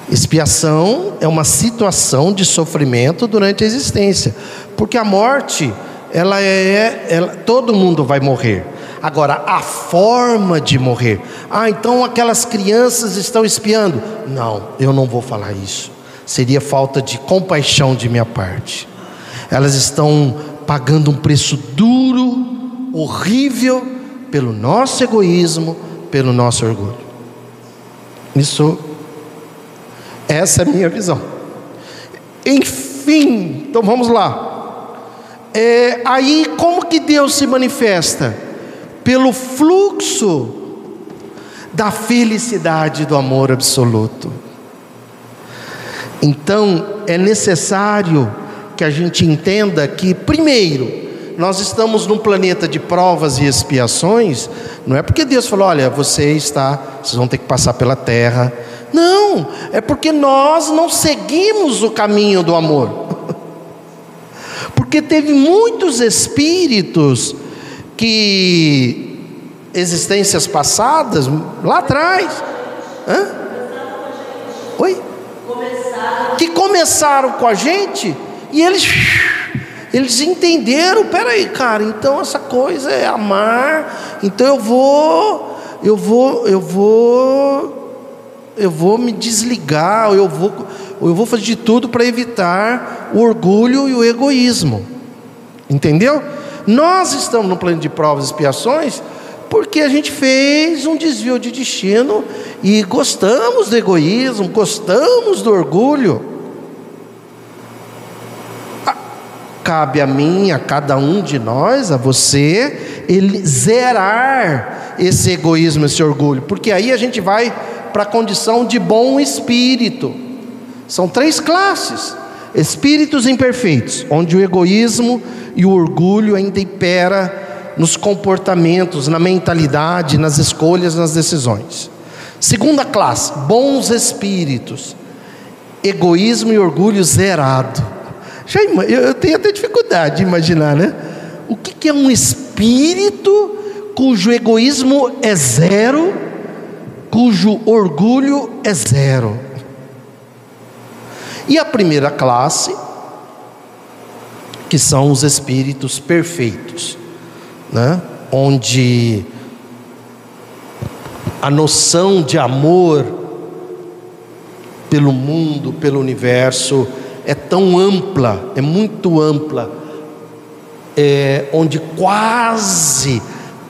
Expiação é uma situação de sofrimento durante a existência. Porque a morte, ela é. Ela... todo mundo vai morrer. Agora, a forma de morrer. Ah, então aquelas crianças estão espiando. Não, eu não vou falar isso. Seria falta de compaixão de minha parte. Elas estão pagando um preço duro, horrível, pelo nosso egoísmo, pelo nosso orgulho. Isso, essa é a minha visão. Enfim, então vamos lá. É, aí, como que Deus se manifesta? Pelo fluxo da felicidade do amor absoluto. Então, é necessário que a gente entenda que, primeiro, nós estamos num planeta de provas e expiações, não é porque Deus falou, olha, você está, vocês vão ter que passar pela terra. Não, é porque nós não seguimos o caminho do amor. Porque teve muitos espíritos que existências passadas, lá atrás, Hã? Oi? Que começaram com a gente e eles eles entenderam, peraí, cara, então essa coisa é amar, então eu vou, eu vou, eu vou, eu vou me desligar, eu vou, eu vou fazer de tudo para evitar o orgulho e o egoísmo, entendeu? Nós estamos no plano de provas e expiações porque a gente fez um desvio de destino e gostamos do egoísmo, gostamos do orgulho. Cabe a mim, a cada um de nós, a você, ele zerar esse egoísmo, esse orgulho, porque aí a gente vai para a condição de bom espírito. São três classes: espíritos imperfeitos, onde o egoísmo e o orgulho ainda impera nos comportamentos, na mentalidade, nas escolhas, nas decisões. Segunda classe, bons espíritos, egoísmo e orgulho zerado. Já, eu tenho até dificuldade de imaginar, né? O que é um espírito cujo egoísmo é zero, cujo orgulho é zero? E a primeira classe que são os espíritos perfeitos, né? onde a noção de amor pelo mundo, pelo universo, é tão ampla, é muito ampla, é, onde quase,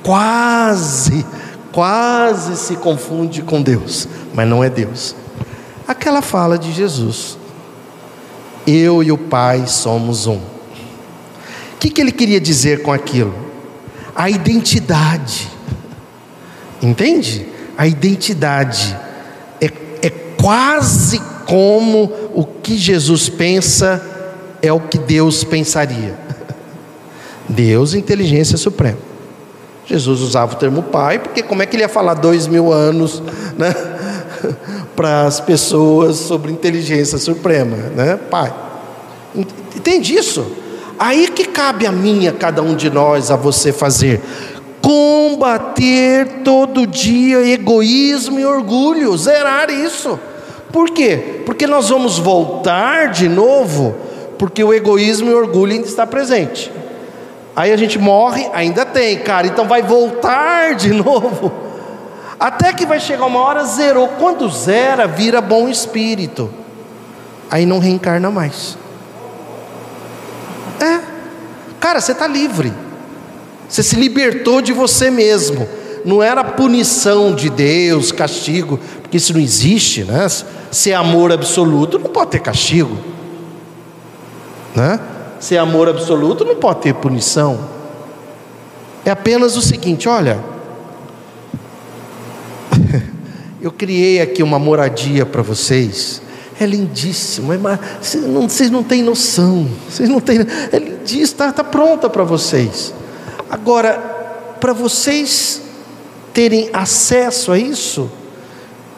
quase, quase se confunde com Deus, mas não é Deus. Aquela fala de Jesus: Eu e o Pai somos um que, que ele queria dizer com aquilo? A identidade. Entende? A identidade é, é quase como o que Jesus pensa é o que Deus pensaria. Deus, inteligência suprema. Jesus usava o termo pai, porque como é que ele ia falar dois mil anos né, para as pessoas sobre inteligência suprema? Né? Pai. Entende isso? Aí que cabe a mim, a cada um de nós, a você fazer. Combater todo dia egoísmo e orgulho, zerar isso. Por quê? Porque nós vamos voltar de novo, porque o egoísmo e o orgulho ainda está presente. Aí a gente morre, ainda tem, cara, então vai voltar de novo. Até que vai chegar uma hora, zerou. Quando zera, vira bom espírito. Aí não reencarna mais. É. Cara, você está livre. Você se libertou de você mesmo. Não era punição de Deus, castigo, porque isso não existe, né? Se é amor absoluto, não pode ter castigo, né? Se é amor absoluto, não pode ter punição. É apenas o seguinte: olha, eu criei aqui uma moradia para vocês é lindíssimo, é, vocês, não, vocês não têm noção, vocês não têm, é lindíssimo, está tá pronta para vocês. Agora, para vocês terem acesso a isso,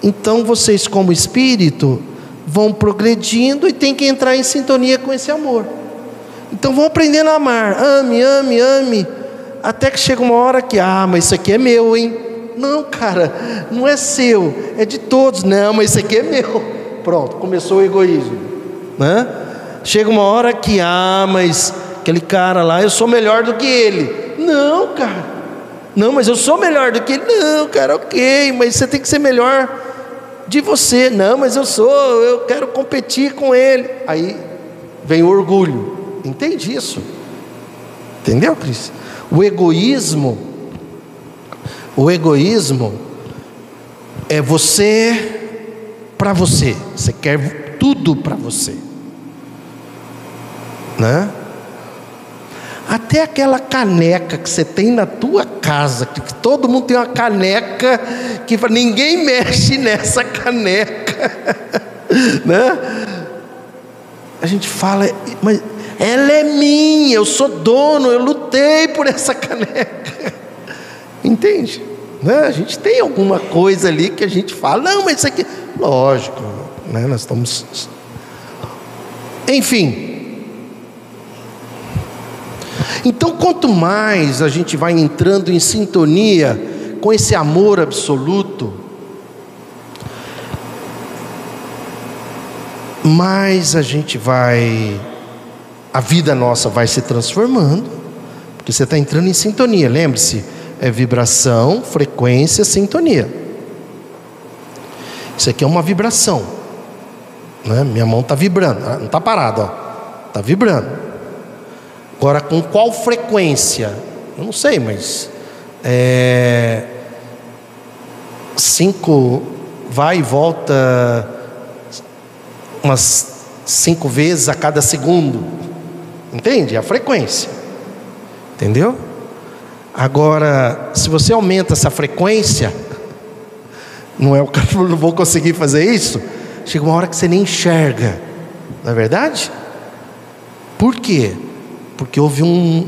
então vocês, como espírito, vão progredindo e tem que entrar em sintonia com esse amor. Então vão aprendendo a amar, ame, ame, ame, até que chega uma hora que, ah, mas isso aqui é meu, hein? Não, cara, não é seu, é de todos. Não, mas isso aqui é meu. Pronto, começou o egoísmo, né? Chega uma hora que, ah, mas aquele cara lá, eu sou melhor do que ele. Não, cara. Não, mas eu sou melhor do que ele. Não, cara, ok, mas você tem que ser melhor de você. Não, mas eu sou, eu quero competir com ele. Aí vem o orgulho. Entende isso? Entendeu, Cris? O egoísmo, o egoísmo é você para você. Você quer tudo para você. Né? Até aquela caneca que você tem na tua casa, que todo mundo tem uma caneca que ninguém mexe nessa caneca, né? A gente fala, mas ela é minha, eu sou dono, eu lutei por essa caneca. Entende? Né? A gente tem alguma coisa ali que a gente fala, não, mas isso aqui Lógico, né? nós estamos. Enfim. Então, quanto mais a gente vai entrando em sintonia com esse amor absoluto, mais a gente vai, a vida nossa vai se transformando, porque você está entrando em sintonia. Lembre-se, é vibração, frequência, sintonia. Isso aqui é uma vibração. Né? Minha mão está vibrando, não está parada, está vibrando. Agora, com qual frequência? Eu não sei, mas é, cinco vai e volta umas cinco vezes a cada segundo. Entende? A frequência. Entendeu? Agora, se você aumenta essa frequência, não é o cara não vou conseguir fazer isso. Chega uma hora que você nem enxerga, não é verdade? Por quê? Porque houve um,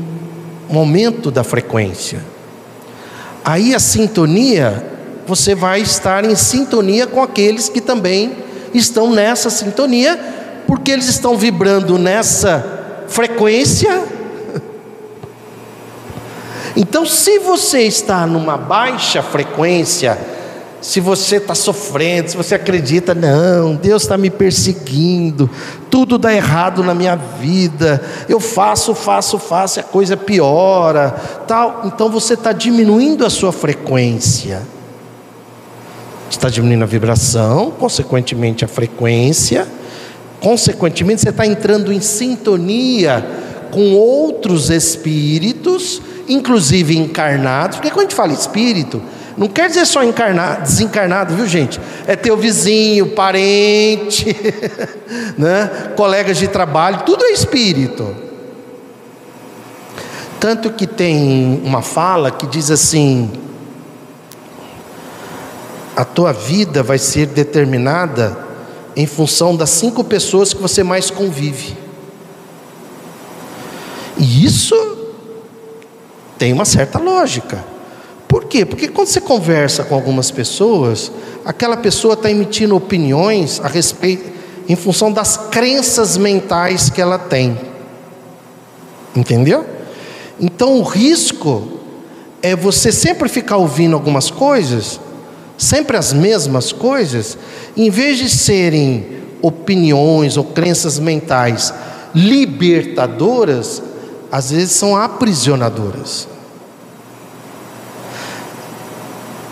um aumento da frequência. Aí a sintonia, você vai estar em sintonia com aqueles que também estão nessa sintonia, porque eles estão vibrando nessa frequência. Então, se você está numa baixa frequência, se você está sofrendo, se você acredita, não, Deus está me perseguindo, tudo dá errado na minha vida, eu faço, faço, faço, a coisa piora, tal. Então você está diminuindo a sua frequência, está diminuindo a vibração, consequentemente a frequência, consequentemente você está entrando em sintonia com outros espíritos, inclusive encarnados, porque quando a gente fala espírito, não quer dizer só encarnado, desencarnado, viu gente? É teu vizinho, parente, né? colegas de trabalho, tudo é espírito. Tanto que tem uma fala que diz assim: a tua vida vai ser determinada em função das cinco pessoas que você mais convive. E isso tem uma certa lógica. Por quê? Porque quando você conversa com algumas pessoas, aquela pessoa está emitindo opiniões a respeito, em função das crenças mentais que ela tem. Entendeu? Então o risco é você sempre ficar ouvindo algumas coisas, sempre as mesmas coisas, em vez de serem opiniões ou crenças mentais libertadoras, às vezes são aprisionadoras.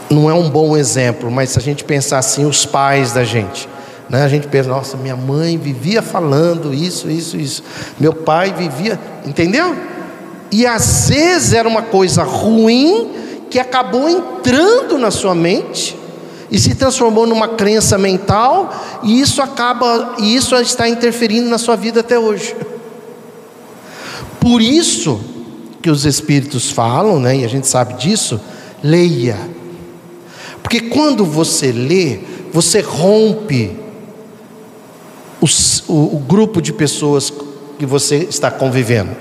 não é um bom exemplo, mas se a gente pensar assim, os pais da gente, né? a gente pensa, nossa, minha mãe vivia falando isso, isso, isso, meu pai vivia, entendeu? E às vezes era uma coisa ruim que acabou entrando na sua mente e se transformou numa crença mental, e isso acaba, e isso está interferindo na sua vida até hoje. Por isso que os espíritos falam, né, e a gente sabe disso, leia porque quando você lê, você rompe os, o, o grupo de pessoas que você está convivendo.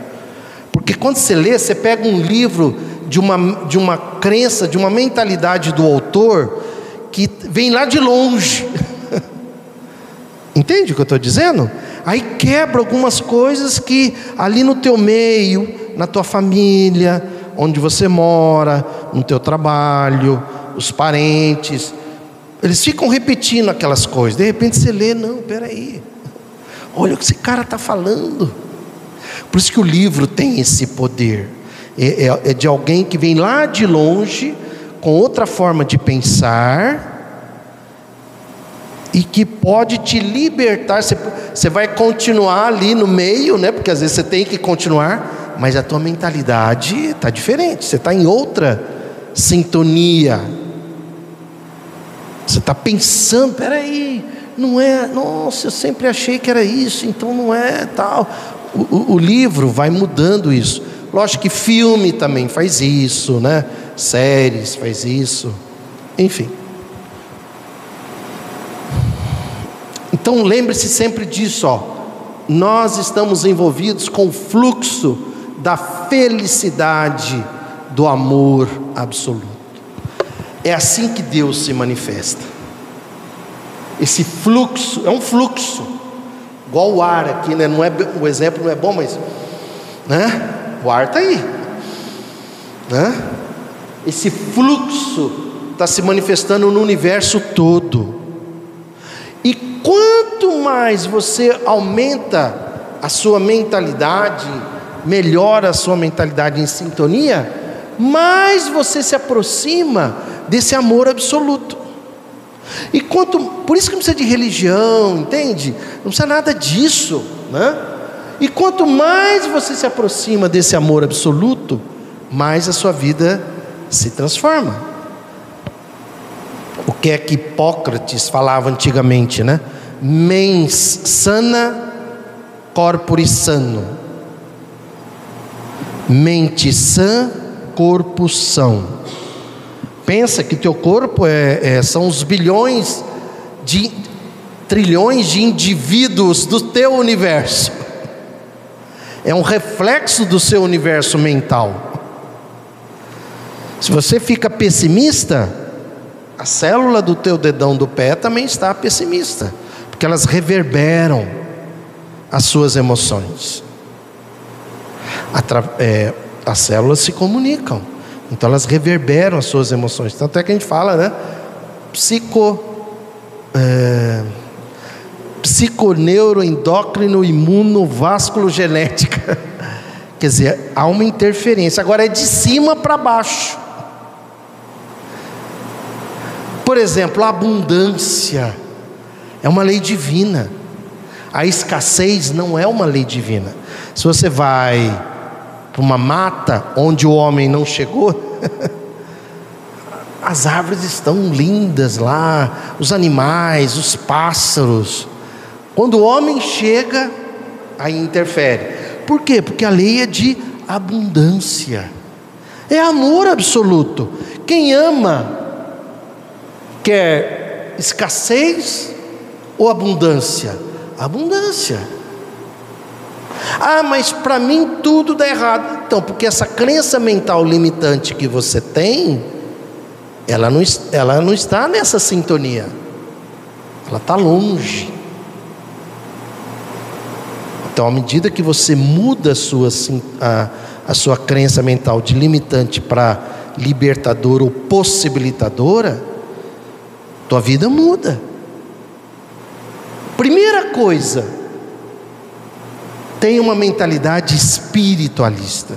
Porque quando você lê, você pega um livro de uma, de uma crença, de uma mentalidade do autor que vem lá de longe. Entende o que eu estou dizendo? Aí quebra algumas coisas que ali no teu meio, na tua família, onde você mora, no teu trabalho, os parentes, eles ficam repetindo aquelas coisas. De repente você lê, não, peraí, olha o que esse cara está falando. Por isso que o livro tem esse poder. É, é, é de alguém que vem lá de longe, com outra forma de pensar, e que pode te libertar. Você, você vai continuar ali no meio, né? Porque às vezes você tem que continuar, mas a tua mentalidade está diferente. Você está em outra sintonia. Você está pensando, peraí, não é, nossa, eu sempre achei que era isso, então não é tal. O, o, o livro vai mudando isso. Lógico que filme também faz isso, né? Séries faz isso, enfim. Então lembre-se sempre disso, ó. Nós estamos envolvidos com o fluxo da felicidade, do amor absoluto. É assim que Deus se manifesta. Esse fluxo, é um fluxo, igual o ar aqui, né? Não é, o exemplo não é bom, mas né? o ar está aí. Né? Esse fluxo está se manifestando no universo todo. E quanto mais você aumenta a sua mentalidade, melhora a sua mentalidade em sintonia, mais você se aproxima desse amor absoluto. E quanto, por isso que não precisa de religião, entende? Não precisa nada disso, né? E quanto mais você se aproxima desse amor absoluto, mais a sua vida se transforma. O que é que Hipócrates falava antigamente, né? Mens sana, corpore sano. Mente sã, corpo são. Pensa que teu corpo é, é, são os bilhões de trilhões de indivíduos do teu universo. É um reflexo do seu universo mental. Se você fica pessimista, a célula do teu dedão do pé também está pessimista, porque elas reverberam as suas emoções. Atra é, as células se comunicam. Então elas reverberam as suas emoções. Tanto é que a gente fala, né? Psico. É, psiconeuroendócrino imunovasculo genética. Quer dizer, há uma interferência. Agora é de cima para baixo. Por exemplo, a abundância é uma lei divina. A escassez não é uma lei divina. Se você vai para uma mata onde o homem não chegou, as árvores estão lindas lá, os animais, os pássaros. Quando o homem chega, aí interfere. Por quê? Porque a lei é de abundância. É amor absoluto. Quem ama quer escassez ou abundância? Abundância. Ah, mas para mim tudo dá errado. Então, porque essa crença mental limitante que você tem, ela não, ela não está nessa sintonia. Ela está longe. Então, à medida que você muda a sua, a, a sua crença mental de limitante para libertadora ou possibilitadora, tua vida muda. Primeira coisa, tem uma mentalidade espiritualista.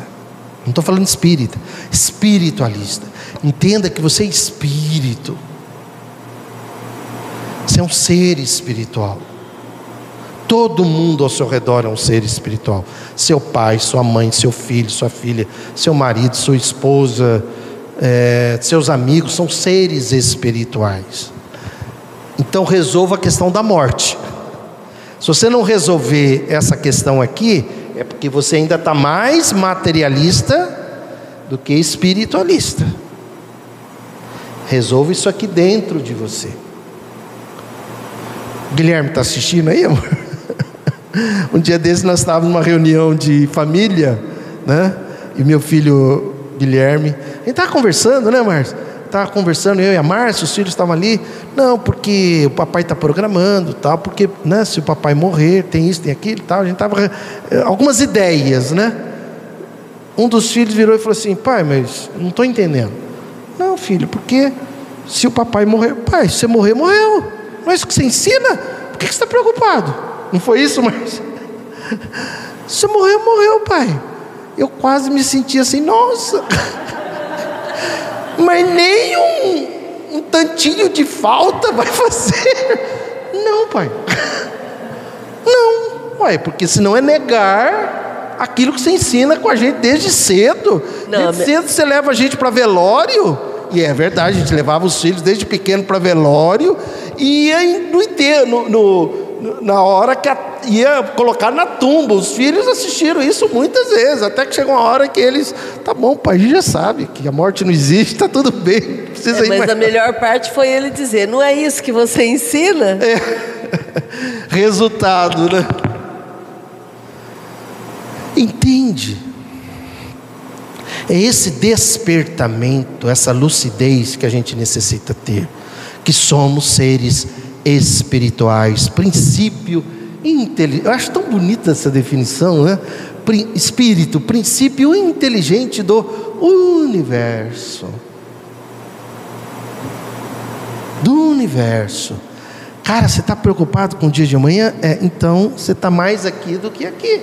Não estou falando espírita, espiritualista. Entenda que você é espírito. Você é um ser espiritual. Todo mundo ao seu redor é um ser espiritual. Seu pai, sua mãe, seu filho, sua filha, seu marido, sua esposa, é, seus amigos são seres espirituais. Então resolva a questão da morte. Se você não resolver essa questão aqui, é porque você ainda está mais materialista do que espiritualista. Resolva isso aqui dentro de você. Guilherme está assistindo aí, amor? Um dia desses nós estávamos numa reunião de família, né? E meu filho Guilherme, a gente estava conversando, né, Márcio? Estava conversando, eu e a Márcia, os filhos estavam ali. Não, porque o papai está programando, tal, porque né, se o papai morrer, tem isso, tem aquilo, tal. A gente estava. Eh, algumas ideias, né? Um dos filhos virou e falou assim: pai, mas não estou entendendo. Não, filho, porque se o papai morrer, pai, se você morrer, morreu. Não é isso que você ensina? Por que você está preocupado? Não foi isso, mas. Você morreu, morreu, pai. Eu quase me senti assim, nossa. Mas nem um, um tantinho de falta vai fazer. Não, pai. Não. Ué, porque senão é negar aquilo que você ensina com a gente desde cedo. Não, desde cedo você leva a gente para velório. E é verdade, a gente levava os filhos desde pequeno para velório. E ia no, no, no na hora que ia colocar na tumba. Os filhos assistiram isso muitas vezes, até que chegou uma hora que eles, tá bom, pai, a gente já sabe que a morte não existe, está tudo bem. Precisa é, mas mais... a melhor parte foi ele dizer: não é isso que você ensina? É. Resultado, né? Entende? É esse despertamento, essa lucidez que a gente necessita ter, que somos seres espirituais, princípio inteligente. Eu acho tão bonita essa definição, né? Espírito, princípio inteligente do universo. Do universo. Cara, você está preocupado com o dia de amanhã? É, então você está mais aqui do que aqui.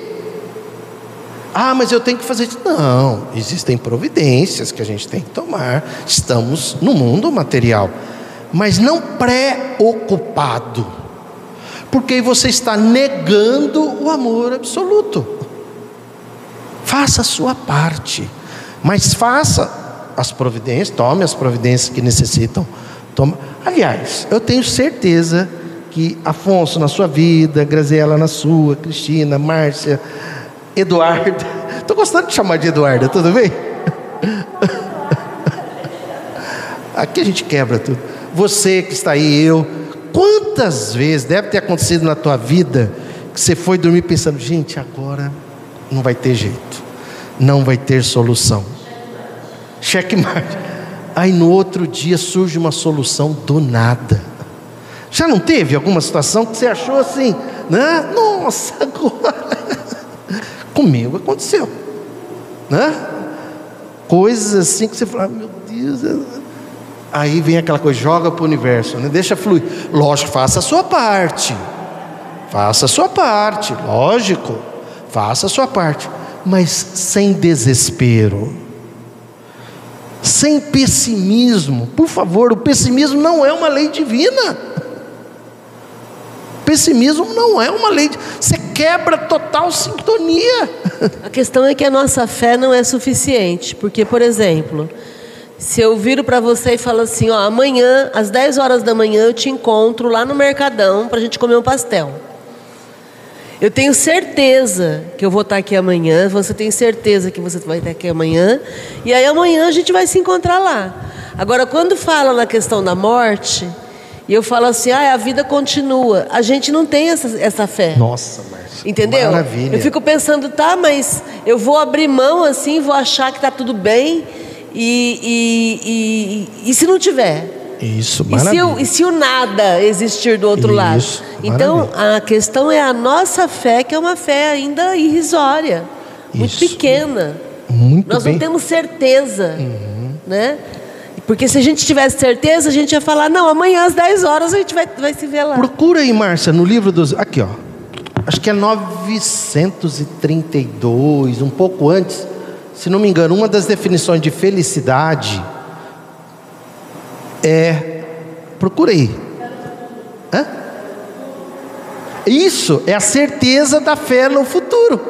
Ah, mas eu tenho que fazer isso. Não, existem providências que a gente tem que tomar. Estamos no mundo material mas não preocupado, porque você está negando o amor absoluto. Faça a sua parte, mas faça as providências, tome as providências que necessitam. Tome. Aliás, eu tenho certeza que Afonso na sua vida, Graziela na sua, Cristina, Márcia, Eduardo. Estou gostando de chamar de Eduardo, tudo bem? Aqui a gente quebra tudo você que está aí, eu, quantas vezes deve ter acontecido na tua vida que você foi dormir pensando, gente, agora não vai ter jeito, não vai ter solução. Checkmate. Aí no outro dia surge uma solução do nada. Já não teve alguma situação que você achou assim, né? Nossa, agora. Comigo aconteceu, né? Coisas assim que você fala, ah, meu Deus, Aí vem aquela coisa, joga para o universo, né? deixa fluir. Lógico, faça a sua parte. Faça a sua parte, lógico. Faça a sua parte. Mas sem desespero. Sem pessimismo. Por favor, o pessimismo não é uma lei divina. Pessimismo não é uma lei. Você quebra total sintonia. A questão é que a nossa fé não é suficiente. Porque, por exemplo, se eu viro para você e falo assim, ó, amanhã, às 10 horas da manhã, eu te encontro lá no Mercadão para a gente comer um pastel. Eu tenho certeza que eu vou estar aqui amanhã, você tem certeza que você vai estar aqui amanhã, e aí amanhã a gente vai se encontrar lá. Agora, quando fala na questão da morte, e eu falo assim, ah, a vida continua, a gente não tem essa, essa fé. Nossa, Márcia. Entendeu? Maravilha. Eu fico pensando, tá, mas eu vou abrir mão assim, vou achar que está tudo bem, e, e, e, e se não tiver? Isso, E se, maravilha. o, e se o nada existir do outro Isso, lado? Então, maravilha. a questão é a nossa fé, que é uma fé ainda irrisória, muito Isso. pequena. Muito Nós bem. não temos certeza, Uhum. né? Porque se a gente tivesse certeza, a gente ia falar, não, amanhã às 10 horas a gente vai, vai se ver lá. Procura aí, Márcia, no livro dos. Aqui, ó. Acho que é 932, um pouco antes. Se não me engano, uma das definições de felicidade é. Procura aí. Hã? Isso é a certeza da fé no futuro.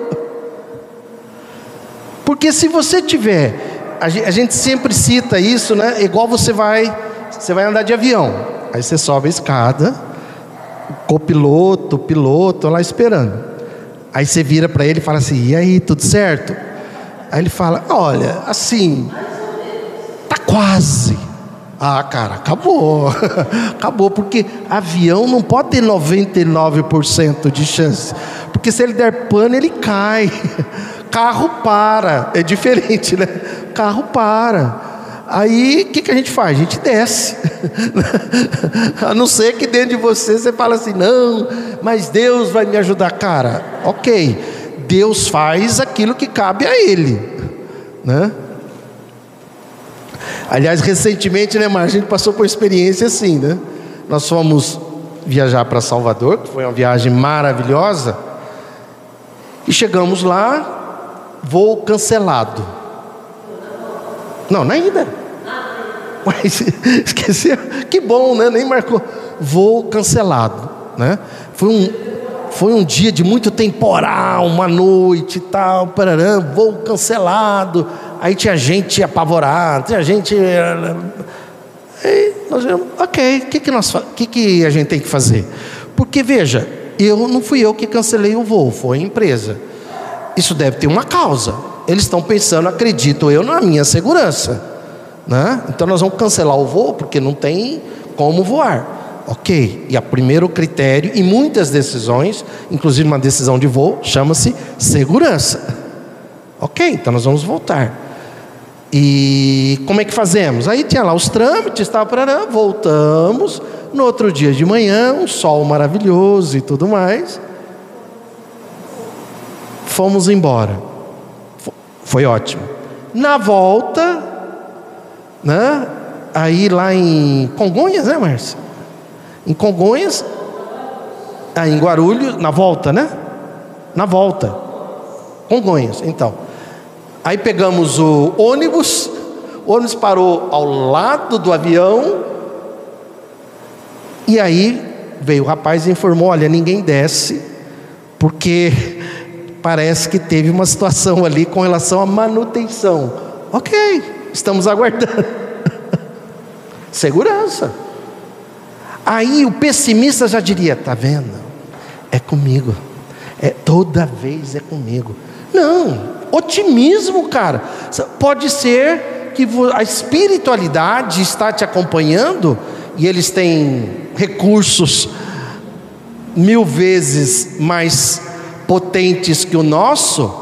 Porque se você tiver, a gen- a gente sempre cita isso, né? Igual você vai, você vai andar de avião. Aí você sobe a escada, copiloto, piloto lá esperando. Aí você vira para ele e fala assim: "E aí, tudo certo?" Aí ele fala: "Olha, assim, tá quase". Ah, cara, acabou. acabou porque avião não pode ter 99% de chance. Porque se ele der pane, ele cai. Carro para. É diferente, né? Carro para. Aí o que, que a gente faz? A gente desce. a não ser que dentro de você você fala assim, não, mas Deus vai me ajudar. Cara, ok. Deus faz aquilo que cabe a Ele. Né? Aliás, recentemente, né, Mar, a gente passou por uma experiência assim, né? Nós fomos viajar para Salvador, que foi uma viagem maravilhosa, e chegamos lá, voo cancelado. Não, não ainda. Mas esqueceu. Que bom, né? Nem marcou. Voo cancelado, né? Foi um, foi um dia de muito temporal, uma noite e tal, parará, voo cancelado. Aí tinha gente apavorada, tinha gente. Aí nós vimos, ok, o que, que, nós, que, que a gente tem que fazer? Porque veja, eu não fui eu que cancelei o voo, foi a empresa. Isso deve ter uma causa. Eles estão pensando, acredito eu, na minha segurança. Né? Então nós vamos cancelar o voo porque não tem como voar. Ok. E o primeiro critério, em muitas decisões, inclusive uma decisão de voo, chama-se segurança. Ok, então nós vamos voltar. E como é que fazemos? Aí tinha lá os trâmites, tal, parará, voltamos. No outro dia de manhã, um sol maravilhoso e tudo mais. Fomos embora. Fo- Foi ótimo. Na volta, né? Aí lá em Congonhas, né, Márcia? Em Congonhas, aí em Guarulhos, na volta, né? Na volta. Congonhas, então. Aí pegamos o ônibus, o ônibus parou ao lado do avião, e aí veio o rapaz e informou: olha, ninguém desce, porque parece que teve uma situação ali com relação à manutenção. Ok, estamos aguardando. Segurança. Aí o pessimista já diria: tá vendo? É comigo. É toda vez é comigo. Não, otimismo, cara. Pode ser que a espiritualidade está te acompanhando e eles têm recursos mil vezes mais potentes que o nosso,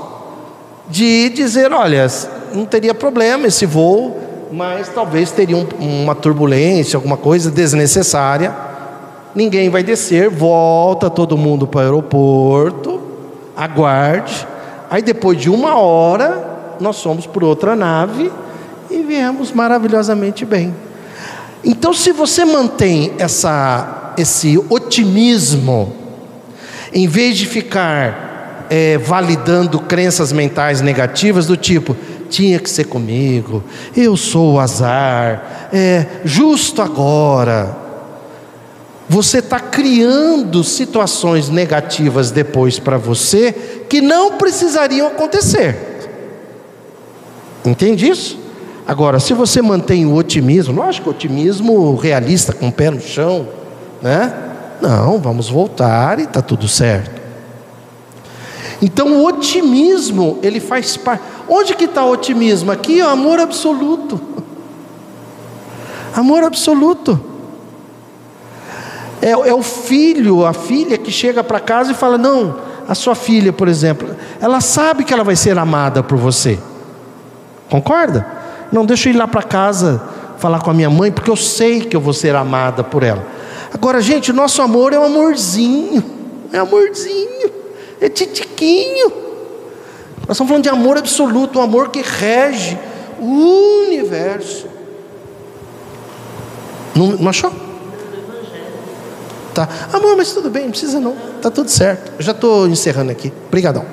de dizer: olha, não teria problema esse voo, mas talvez teria um- uma turbulência, alguma coisa desnecessária. Ninguém vai descer, volta todo mundo para o aeroporto, aguarde. Aí depois de uma hora, nós fomos por outra nave e viemos maravilhosamente bem. Então, se você mantém essa, esse otimismo, em vez de ficar é, validando crenças mentais negativas do tipo tinha que ser comigo, eu sou o azar, é justo agora. Você está criando situações negativas depois para você que não precisariam acontecer. Entende isso? Agora, se você mantém o otimismo, lógico, otimismo realista, com o pé no chão, né? Não, vamos voltar e está tudo certo. Então o otimismo, ele faz parte. Onde que está o otimismo? Aqui, o amor absoluto. Amor absoluto. É, é o filho, a filha que chega para casa e fala: Não, a sua filha, por exemplo, ela sabe que ela vai ser amada por você. Concorda? Não, deixa eu ir lá para casa falar com a minha mãe, porque eu sei que eu vou ser amada por ela. Agora, gente, nosso amor é um amorzinho, é amorzinho, é titiquinho. Nós estamos falando de amor absoluto, um amor que rege o universo. Não, não achou? Tá. Amor, mas tudo bem, não precisa não. Tá tudo certo. Eu já estou encerrando aqui. Obrigadão.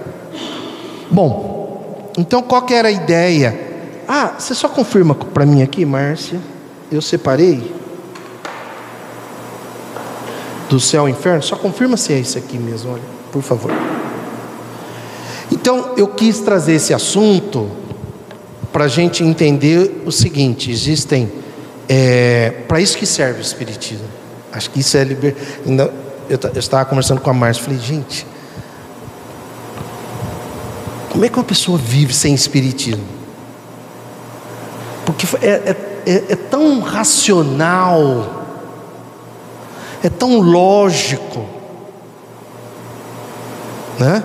Bom, então qual que era a ideia? Ah, você só confirma para mim aqui, Márcia. Eu separei do céu ao inferno. Só confirma se é isso aqui mesmo, olha, por favor. Então, eu quis trazer esse assunto para a gente entender o seguinte: existem. É, para isso que serve o Espiritismo. Acho que isso é liber... Eu, eu estava conversando com a Márcia, falei, gente, como é que uma pessoa vive sem Espiritismo? Porque é, é, é, é tão racional, é tão lógico, né?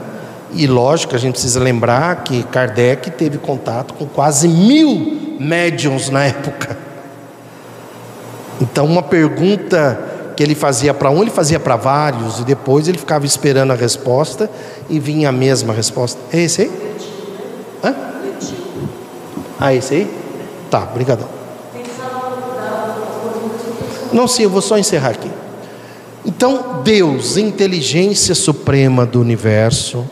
E lógico, a gente precisa lembrar que Kardec teve contato com quase mil médiums na época. Então, uma pergunta que ele fazia para um, ele fazia para vários, e depois ele ficava esperando a resposta e vinha a mesma resposta. É esse aí? Hã? Ah, esse aí? Tá, obrigadão. Não, sim, eu vou só encerrar aqui. Então, Deus, inteligência suprema do universo,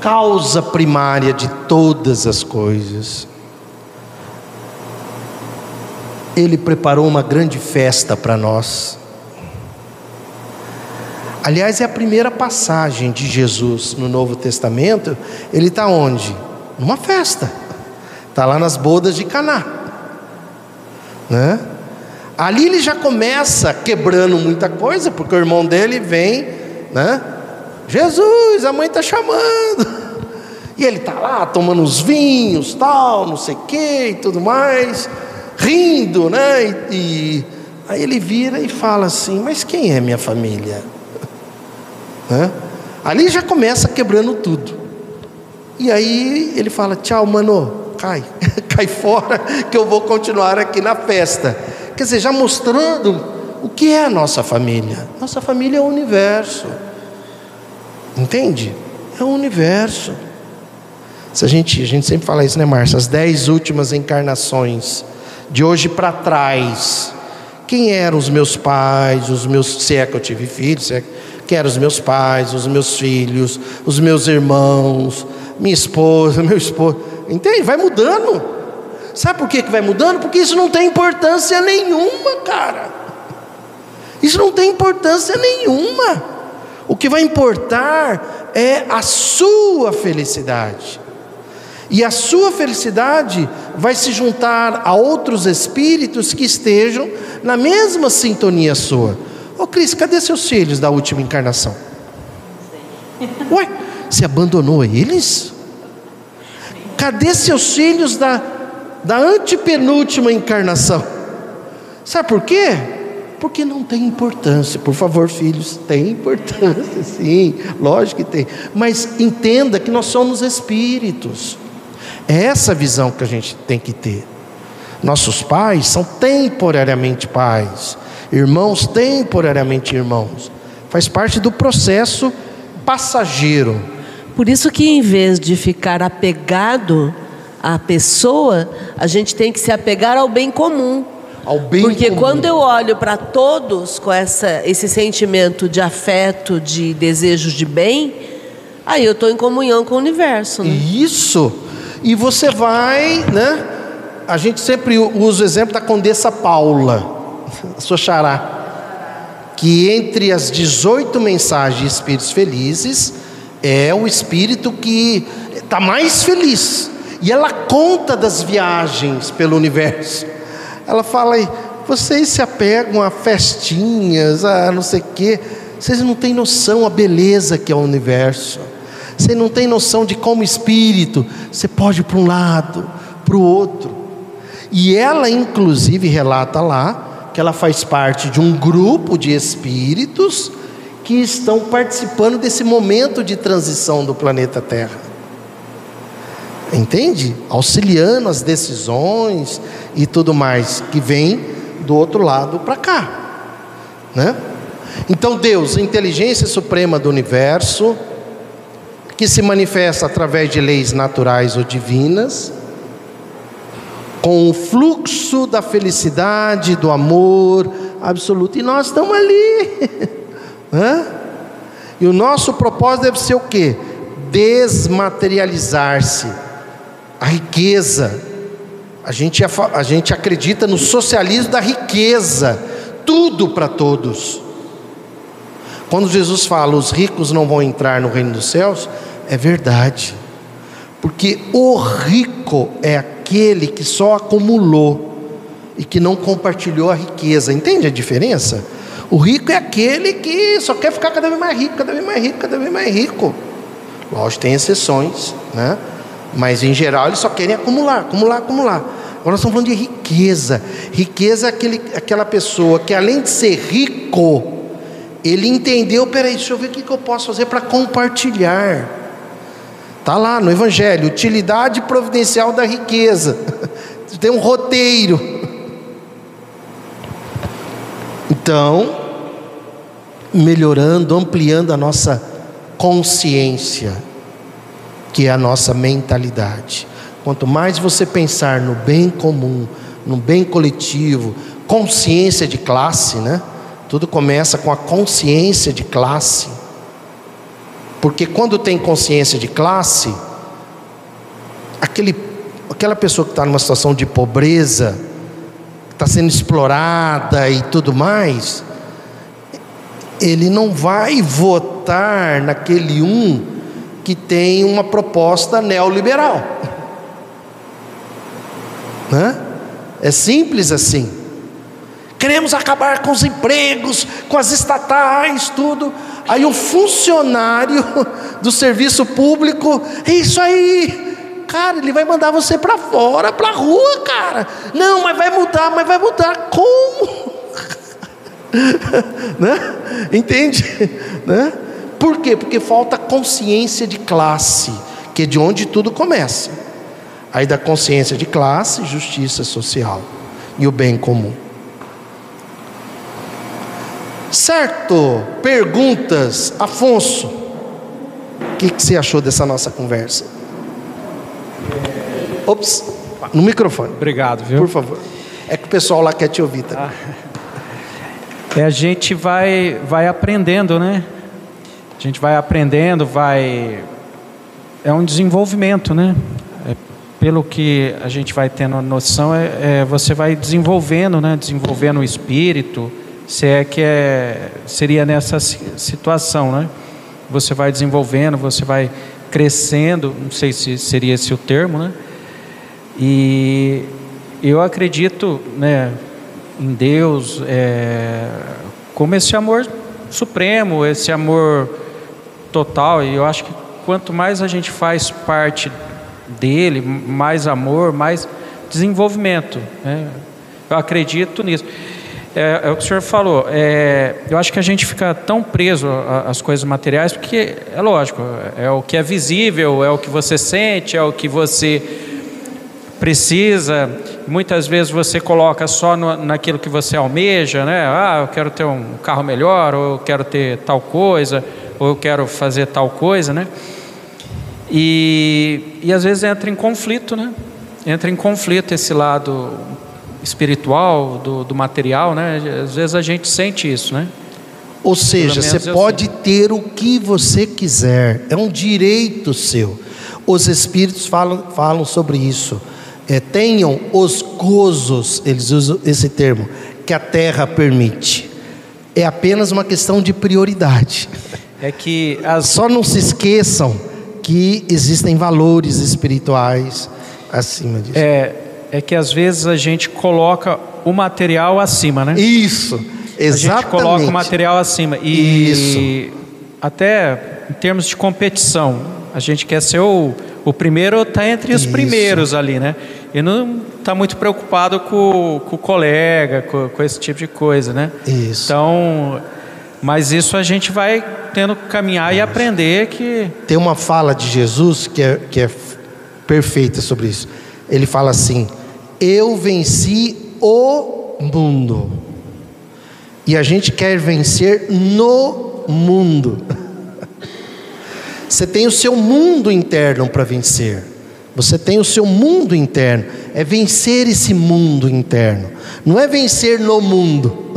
causa primária de todas as coisas. Ele preparou uma grande festa para nós. Aliás, é a primeira passagem de Jesus no Novo Testamento. Ele está onde? Numa festa. Está lá nas bodas de Caná. Né? Ali ele já começa quebrando muita coisa, porque o irmão dele vem, né? Jesus, a mãe está chamando. E ele está lá tomando os vinhos, tal, não sei o que e tudo mais, rindo, né? E, e, aí ele vira e fala assim: Mas quem é minha família? Né? Ali já começa quebrando tudo. E aí ele fala: Tchau, mano, cai, cai fora, que eu vou continuar aqui na festa. Quer dizer, já mostrando o que é a nossa família. Nossa família é o universo. Entende? É o universo. Se a gente, a gente sempre fala isso, né, Márcia? As dez últimas encarnações, de hoje para trás, quem eram os meus pais, os meus, se é que eu tive filhos, é, quem eram os meus pais, os meus filhos, os meus irmãos, minha esposa, meu esposo, entende? Vai mudando. Sabe por que, que vai mudando? Porque isso não tem importância nenhuma, cara. Isso não tem importância nenhuma. O que vai importar é a sua felicidade. E a sua felicidade vai se juntar a outros espíritos que estejam na mesma sintonia sua. Ô oh, Cris, cadê seus filhos da última encarnação? Ué, você abandonou eles? Cadê seus filhos da, da antepenúltima encarnação? Sabe por quê? Porque não tem importância. Por favor, filhos, tem importância, sim, lógico que tem. Mas entenda que nós somos espíritos. É essa visão que a gente tem que ter. Nossos pais são temporariamente pais, irmãos temporariamente irmãos. Faz parte do processo passageiro. Por isso que em vez de ficar apegado à pessoa, a gente tem que se apegar ao bem comum. Ao bem Porque comum. quando eu olho para todos com essa, esse sentimento de afeto, de desejo de bem, aí eu estou em comunhão com o universo. Né? Isso e você vai, né? A gente sempre usa o exemplo da Condessa Paula, a sua xará, que entre as 18 mensagens de espíritos felizes, é o espírito que está mais feliz. E ela conta das viagens pelo universo. Ela fala, vocês se apegam a festinhas, a não sei o quê. Vocês não têm noção a beleza que é o universo. Você não tem noção de como espírito você pode ir para um lado, para o outro. E ela, inclusive, relata lá que ela faz parte de um grupo de espíritos que estão participando desse momento de transição do planeta Terra. Entende? Auxiliando as decisões e tudo mais que vem do outro lado para cá, né? Então Deus, a inteligência suprema do universo, que se manifesta através de leis naturais ou divinas, com o fluxo da felicidade, do amor absoluto, e nós estamos ali. Né? E o nosso propósito deve ser o quê? Desmaterializar-se a riqueza. A gente, a gente acredita no socialismo da riqueza, tudo para todos. Quando Jesus fala os ricos não vão entrar no reino dos céus, é verdade, porque o rico é aquele que só acumulou e que não compartilhou a riqueza, entende a diferença? O rico é aquele que só quer ficar cada vez mais rico, cada vez mais rico, cada vez mais rico. Lógico, tem exceções, né? Mas em geral eles só querem acumular, acumular, acumular. Agora nós estamos falando de riqueza. Riqueza é aquele, aquela pessoa que além de ser rico, ele entendeu, peraí, deixa eu ver o que, eu posso fazer para compartilhar. Está lá no Evangelho, utilidade providencial da riqueza. Tem um roteiro. Então, melhorando, ampliando a nossa consciência que é a nossa mentalidade. Quanto mais você pensar no bem comum, no bem coletivo, consciência de classe, né? Tudo começa com a consciência de classe. Porque quando tem consciência de classe, aquele, aquela pessoa que está numa situação de pobreza, está sendo explorada e tudo mais, ele não vai votar naquele um que tem uma proposta neoliberal. Né? É simples assim. Queremos acabar com os empregos, com as estatais, tudo. Aí o funcionário do serviço público, é isso aí. Cara, ele vai mandar você para fora, para rua, cara. Não, mas vai mudar, mas vai mudar como? né? Entende? Né? Por quê? Porque falta consciência de classe, que é de onde tudo começa. Aí da consciência de classe, justiça social e o bem comum. Certo? Perguntas, Afonso. O que, que você achou dessa nossa conversa? Ops, no microfone. Obrigado, viu? Por favor. É que o pessoal lá quer te ouvir também. Ah. É, a gente vai, vai aprendendo, né? A gente vai aprendendo, vai. É um desenvolvimento, né? É, pelo que a gente vai tendo noção, é, é, você vai desenvolvendo, né? Desenvolvendo o espírito, se é que é, seria nessa situação, né? Você vai desenvolvendo, você vai crescendo, não sei se seria esse o termo, né? E eu acredito, né? Em Deus, é, como esse amor supremo, esse amor total. E eu acho que quanto mais a gente faz parte dele, mais amor, mais desenvolvimento. Né? Eu acredito nisso. É, é, o que o senhor falou. É, eu acho que a gente fica tão preso às coisas materiais, porque é lógico, é o que é visível, é o que você sente, é o que você precisa. Muitas vezes você coloca só no, naquilo que você almeja, né? Ah, eu quero ter um carro melhor, ou eu quero ter tal coisa ou eu quero fazer tal coisa, né? E, e às vezes entra em conflito, né? Entra em conflito esse lado espiritual do, do material, né? Às vezes a gente sente isso, né? Ou seja, você pode ter o que você quiser, é um direito seu. Os espíritos falam, falam sobre isso. É, tenham os gozos, eles usam esse termo, que a terra permite. É apenas uma questão de prioridade é que as... só não se esqueçam que existem valores espirituais acima disso. É, é que às vezes a gente coloca o material acima, né? Isso, exatamente. A gente coloca o material acima. E Isso. até em termos de competição, a gente quer ser o, o primeiro, está entre os Isso. primeiros ali, né? E não está muito preocupado com, com o colega, com, com, esse tipo de coisa, né? Isso. Então, mas isso a gente vai tendo que caminhar e aprender que. Tem uma fala de Jesus que é, que é perfeita sobre isso. Ele fala assim: Eu venci o mundo. E a gente quer vencer no mundo. Você tem o seu mundo interno para vencer. Você tem o seu mundo interno. É vencer esse mundo interno. Não é vencer no mundo.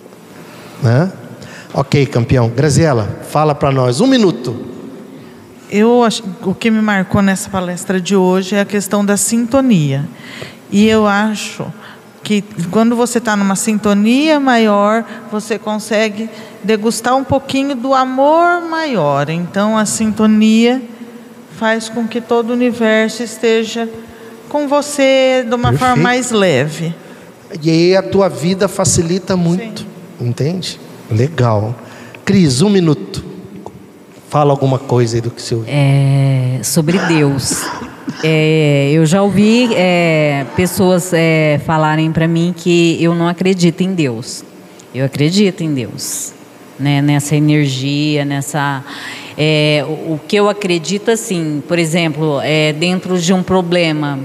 né? Ok, campeão. Graziela, fala para nós. Um minuto. Eu o que me marcou nessa palestra de hoje é a questão da sintonia. E eu acho que quando você está numa sintonia maior, você consegue degustar um pouquinho do amor maior. Então a sintonia faz com que todo o universo esteja com você de uma Perfeito. forma mais leve. E aí a tua vida facilita muito, Sim. entende? Legal. Cris, um minuto. Fala alguma coisa aí do que você ouviu. É, sobre Deus. É, eu já ouvi é, pessoas é, falarem para mim que eu não acredito em Deus. Eu acredito em Deus, né? Nessa energia, nessa é, o, o, que eu acredito assim, por exemplo, é, dentro de um problema,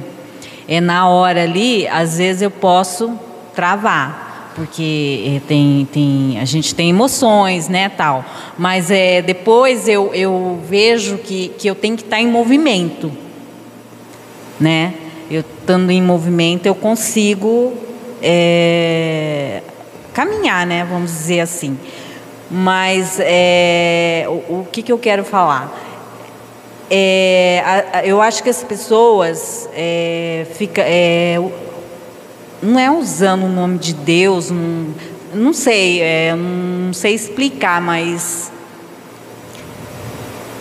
é na hora ali, às vezes eu posso travar porque eh, tem, tem, a gente tem emoções, né, tal. Mas é, depois eu, eu vejo que, que eu tenho que estar em movimento, né? Eu estando em movimento eu consigo é, caminhar, né? Vamos dizer assim. Mas é, o, o que, que eu quero falar? É, a, a, eu acho que as pessoas é, fica, é, não é usando o nome de Deus, não, não sei, é, não sei explicar, mas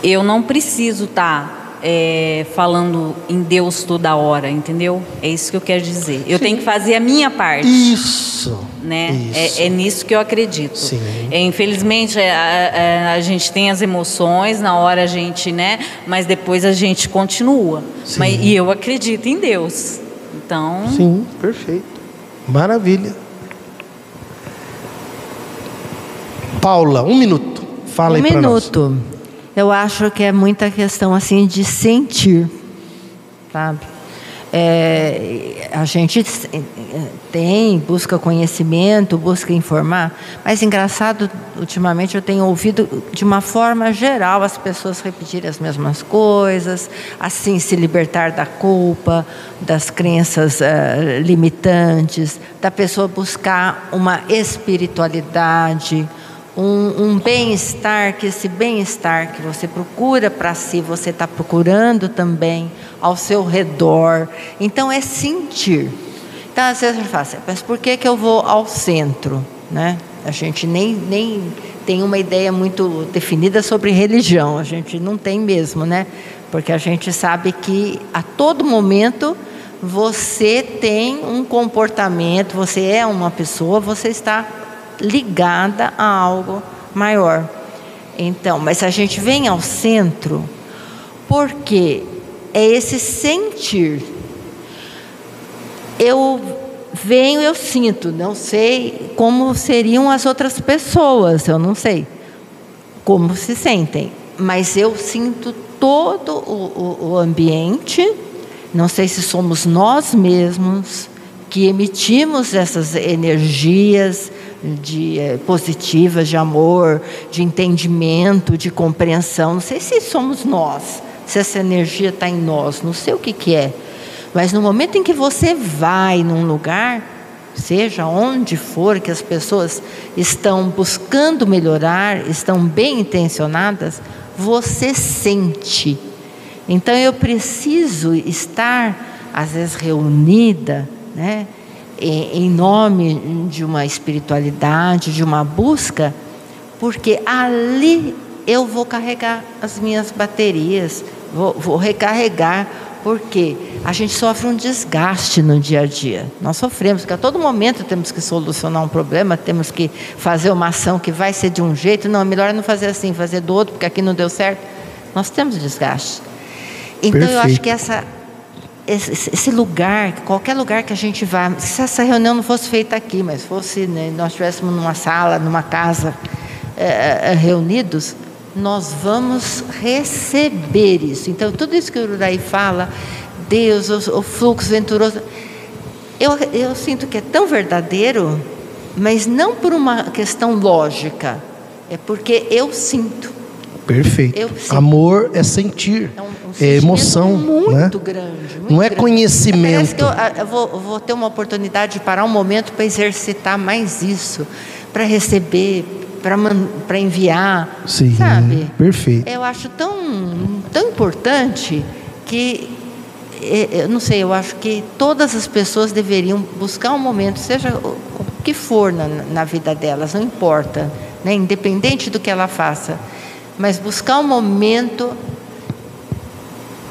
eu não preciso estar tá, é, falando em Deus toda hora, entendeu? É isso que eu quero dizer. Eu Sim. tenho que fazer a minha parte. Isso. Né? Isso. É, é nisso que eu acredito. Sim. É, infelizmente é, a, a, a, gente tem as emoções na hora a gente, né? Mas depois a gente continua. Mas, e eu acredito em Deus. Então. Sim, perfeito. Maravilha. Paula, um minuto. Fala um aí para nós. Um minuto. Eu acho que é muita questão assim de sentir, sabe? É, a gente tem, busca conhecimento, busca informar, mas engraçado, ultimamente eu tenho ouvido de uma forma geral as pessoas repetirem as mesmas coisas, assim se libertar da culpa, das crenças uh, limitantes, da pessoa buscar uma espiritualidade, um, um bem-estar, que esse bem-estar que você procura para si, você está procurando também ao seu redor. Então é sentir. Então às vezes a fala assim, mas por que, que eu vou ao centro? Né? A gente nem, nem tem uma ideia muito definida sobre religião, a gente não tem mesmo, né? Porque a gente sabe que a todo momento você tem um comportamento, você é uma pessoa, você está ligada a algo maior. Então, mas a gente vem ao centro porque é esse sentir. Eu venho, eu sinto, não sei como seriam as outras pessoas, eu não sei como se sentem, mas eu sinto todo o, o, o ambiente, não sei se somos nós mesmos que emitimos essas energias, de é, positivas, de amor, de entendimento, de compreensão. Não sei se somos nós, se essa energia está em nós, não sei o que, que é. Mas no momento em que você vai num lugar, seja onde for, que as pessoas estão buscando melhorar, estão bem intencionadas, você sente. Então eu preciso estar, às vezes, reunida, né? Em nome de uma espiritualidade, de uma busca, porque ali eu vou carregar as minhas baterias, vou, vou recarregar Porque a gente sofre um desgaste no dia a dia. Nós sofremos, porque a todo momento temos que solucionar um problema, temos que fazer uma ação que vai ser de um jeito. Não, melhor é não fazer assim, fazer do outro, porque aqui não deu certo. Nós temos desgaste. Então Perfeito. eu acho que essa, esse, lugar, qualquer lugar que a gente vá, se essa reunião não fosse feita aqui, mas fosse, né, nós estivéssemos numa sala, numa casa, é, reunidos, nós vamos receber isso. Então, tudo isso que o Uraí fala, Deus, o, o fluxo venturoso, eu, eu sinto que é tão verdadeiro, mas não por uma questão lógica, é porque eu sinto. Perfeito. Eu sinto. Amor é sentir, é, um é emoção. Muito né? grande. Muito não é conhecimento. que eu, eu, vou, vou ter uma oportunidade de parar um momento para exercitar mais isso, para receber, para enviar. Sim, sabe? perfeito. Eu acho tão, tão importante que, é, eu não sei, eu acho que todas as pessoas deveriam buscar um momento, seja o que for na, na vida delas, não importa, né? independente do que ela faça, mas buscar um momento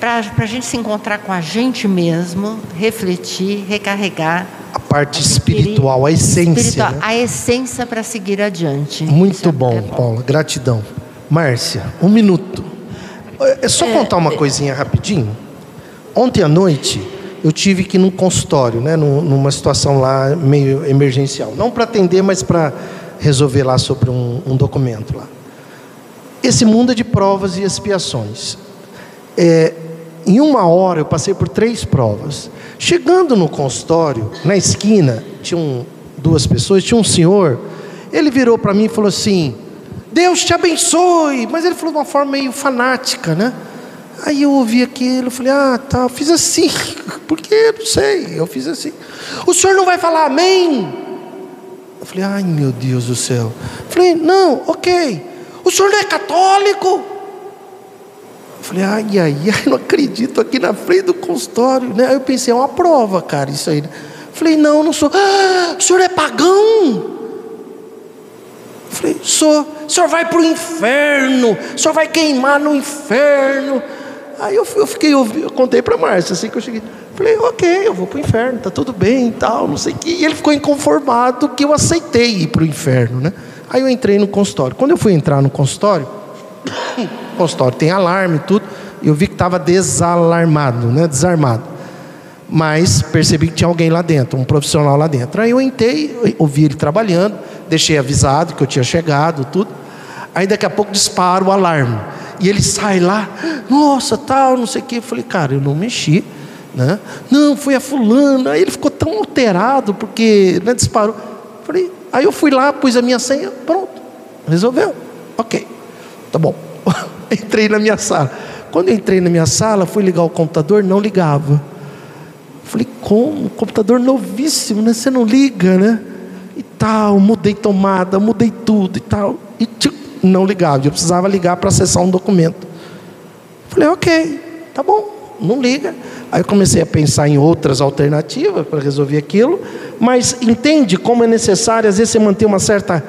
para a gente se encontrar com a gente mesmo, refletir, recarregar a parte espiritual, a essência. Espiritual, né? A essência para seguir adiante. Muito é bom, é bom, Paula. Gratidão. Márcia, um minuto. É só é, contar uma é... coisinha rapidinho. Ontem à noite eu tive que ir num consultório, né, numa situação lá meio emergencial. Não para atender, mas para resolver lá sobre um, um, documento lá. Esse mundo é de provas e expiações. É, em uma hora eu passei por três provas. Chegando no consultório, na esquina, tinham duas pessoas, tinha um senhor, ele virou para mim e falou assim: Deus te abençoe, mas ele falou de uma forma meio fanática, né? Aí eu ouvi aquilo, eu falei, ah, tá, eu fiz assim, porque não sei, eu fiz assim. O senhor não vai falar amém? Eu falei, ai meu Deus do céu. Eu falei, não, ok. O senhor não é católico? Falei, ai, ai, ai, não acredito aqui na frente do consultório. Né? Aí eu pensei, é uma prova, cara, isso aí. Falei, não, não sou. Ah, o senhor é pagão? Falei, sou. O senhor vai para o inferno. O senhor vai queimar no inferno. Aí eu, eu fiquei, eu, eu contei para Márcia, assim que eu cheguei. Falei, ok, eu vou para o inferno, tá tudo bem e tal, não sei o que. E ele ficou inconformado que eu aceitei ir para o inferno, né? Aí eu entrei no consultório. Quando eu fui entrar no consultório, consultório tem alarme e tudo. Eu vi que estava desalarmado, né? desarmado. Mas percebi que tinha alguém lá dentro, um profissional lá dentro. Aí eu entrei, ouvi ele trabalhando, deixei avisado que eu tinha chegado, tudo. Aí daqui a pouco dispara o alarme. E ele sai lá, nossa, tal, não sei o quê. Eu falei, cara, eu não mexi. Né? Não, foi a fulana. Aí ele ficou tão alterado porque né, disparou. Falei, aí eu fui lá, pus a minha senha, pronto, resolveu. Ok, tá bom. entrei na minha sala. Quando entrei na minha sala, fui ligar o computador, não ligava. Falei, como? Computador novíssimo, né? Você não liga, né? E tal, mudei tomada, mudei tudo e tal. E tchum, não ligava. Eu precisava ligar para acessar um documento. Falei, ok, tá bom, não liga. Aí eu comecei a pensar em outras alternativas para resolver aquilo. Mas entende como é necessário, às vezes, você manter uma certa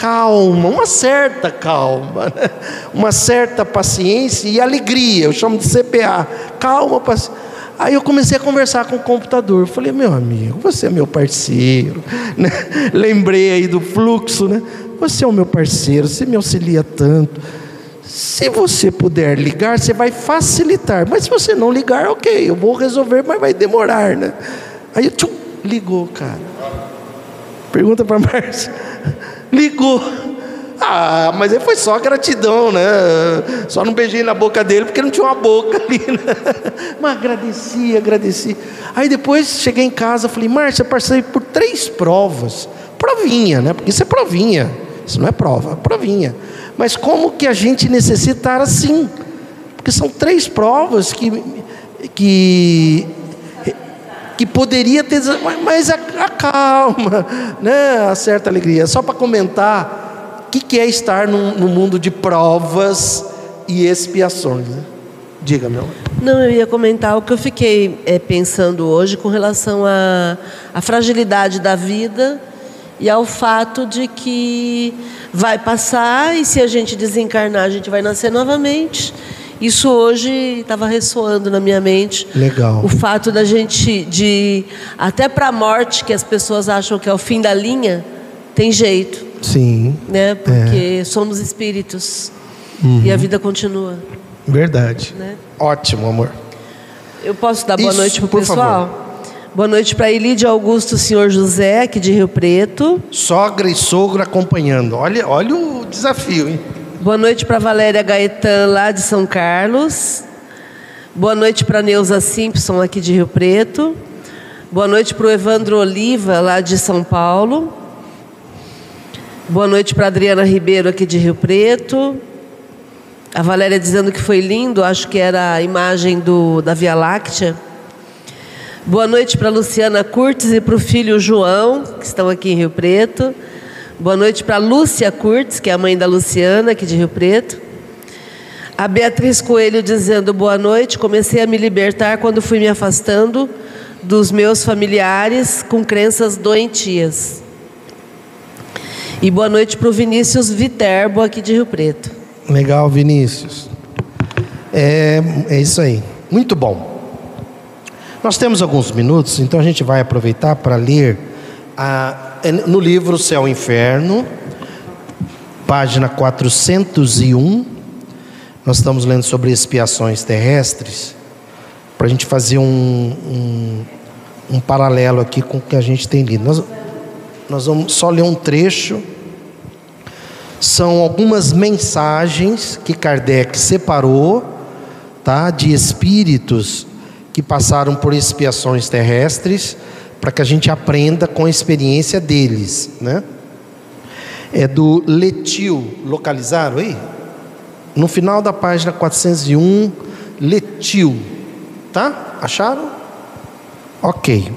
calma, uma certa calma, né? uma certa paciência e alegria, eu chamo de CPA, calma, paciência. Aí eu comecei a conversar com o computador. Falei, meu amigo, você é meu parceiro. Né? Lembrei aí do fluxo, né? Você é o meu parceiro, você me auxilia tanto. Se você puder ligar, você vai facilitar. Mas se você não ligar, ok, eu vou resolver, mas vai demorar, né? Aí tchum, ligou, cara. Pergunta para Márcia ligou. Ah, mas aí foi só gratidão, né? Só não beijei na boca dele porque não tinha uma boca ali. Né? Mas agradeci, agradeci. Aí depois cheguei em casa, falei, Márcia, passei por três provas. Provinha, né? Porque isso é provinha. Isso não é prova, é provinha. Mas como que a gente necessita assim? Porque são três provas que, que que poderia ter, mas a, a calma, né? a certa alegria. Só para comentar, o que, que, é estar no, no, mundo de provas e expiações? Né? Diga, meu. Não, eu ia comentar o que eu fiquei é, pensando hoje com relação à fragilidade da vida e ao fato de que vai passar e se a gente desencarnar, a gente vai nascer novamente Isso hoje estava ressoando na minha mente. Legal. O fato da gente, de até para a morte, que as pessoas acham que é o fim da linha, tem jeito, Sim, né? Porque somos espíritos e a vida continua. verdade. Né? Ótimo, amor. Eu posso dar boa Isso, noite para o por pessoal? Boa noite para Elide Augusto Senhor José, aqui de Rio Preto. Sogra e sogro acompanhando. Olha, olha o desafio, hein? Boa noite para Valéria Gaetan, lá de São Carlos. Boa noite para Neuza Simpson, aqui de Rio Preto. Boa noite para o Evandro Oliva, lá de São Paulo. Boa noite para Adriana Ribeiro, aqui de Rio Preto. A Valéria dizendo que foi lindo, acho que era a imagem do, da Via Láctea. Boa noite para Luciana Curtis e para o filho João, que estão aqui em Rio Preto. Boa noite para Lúcia Curtis, que é a mãe da Luciana, aqui de Rio Preto. A Beatriz Coelho dizendo boa noite. Comecei a me libertar quando fui me afastando dos meus familiares com crenças doentias. E boa noite para o Vinícius Viterbo, aqui de Rio Preto. Legal, Vinícius. É, é isso aí. Muito bom. Nós temos alguns minutos, então a gente vai aproveitar para ler a, no livro Céu e Inferno, página 401. Nós estamos lendo sobre expiações terrestres, para a gente fazer um, um, um paralelo aqui com o que a gente tem lido. Nós, nós vamos só ler um trecho. São algumas mensagens que Kardec separou, tá, de espíritos que passaram por expiações terrestres, para que a gente aprenda com a experiência deles, né? É do Letil, localizaram aí? No final da página 401, Letil, tá? Acharam? Ok.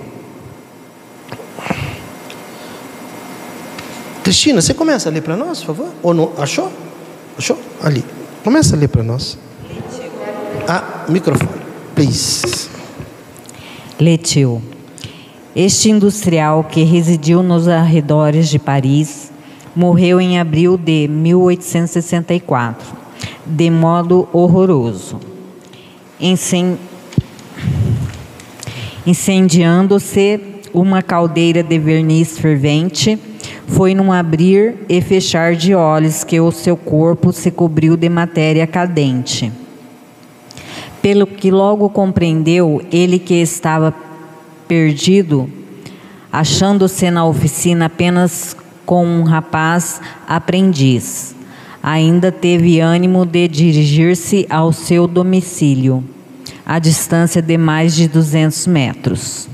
Cristina, você começa a ler para nós, por favor? Ou não? Achou? Achou? Ali. Começa a ler para nós. Ah, microfone, please. Letil. Este industrial que residiu nos arredores de Paris morreu em abril de 1864, de modo horroroso, Incen... incendiando-se uma caldeira de verniz fervente. Foi num abrir e fechar de olhos que o seu corpo se cobriu de matéria cadente. Pelo que logo compreendeu, ele que estava perdido, achando-se na oficina apenas com um rapaz aprendiz. Ainda teve ânimo de dirigir-se ao seu domicílio, a distância de mais de 200 metros.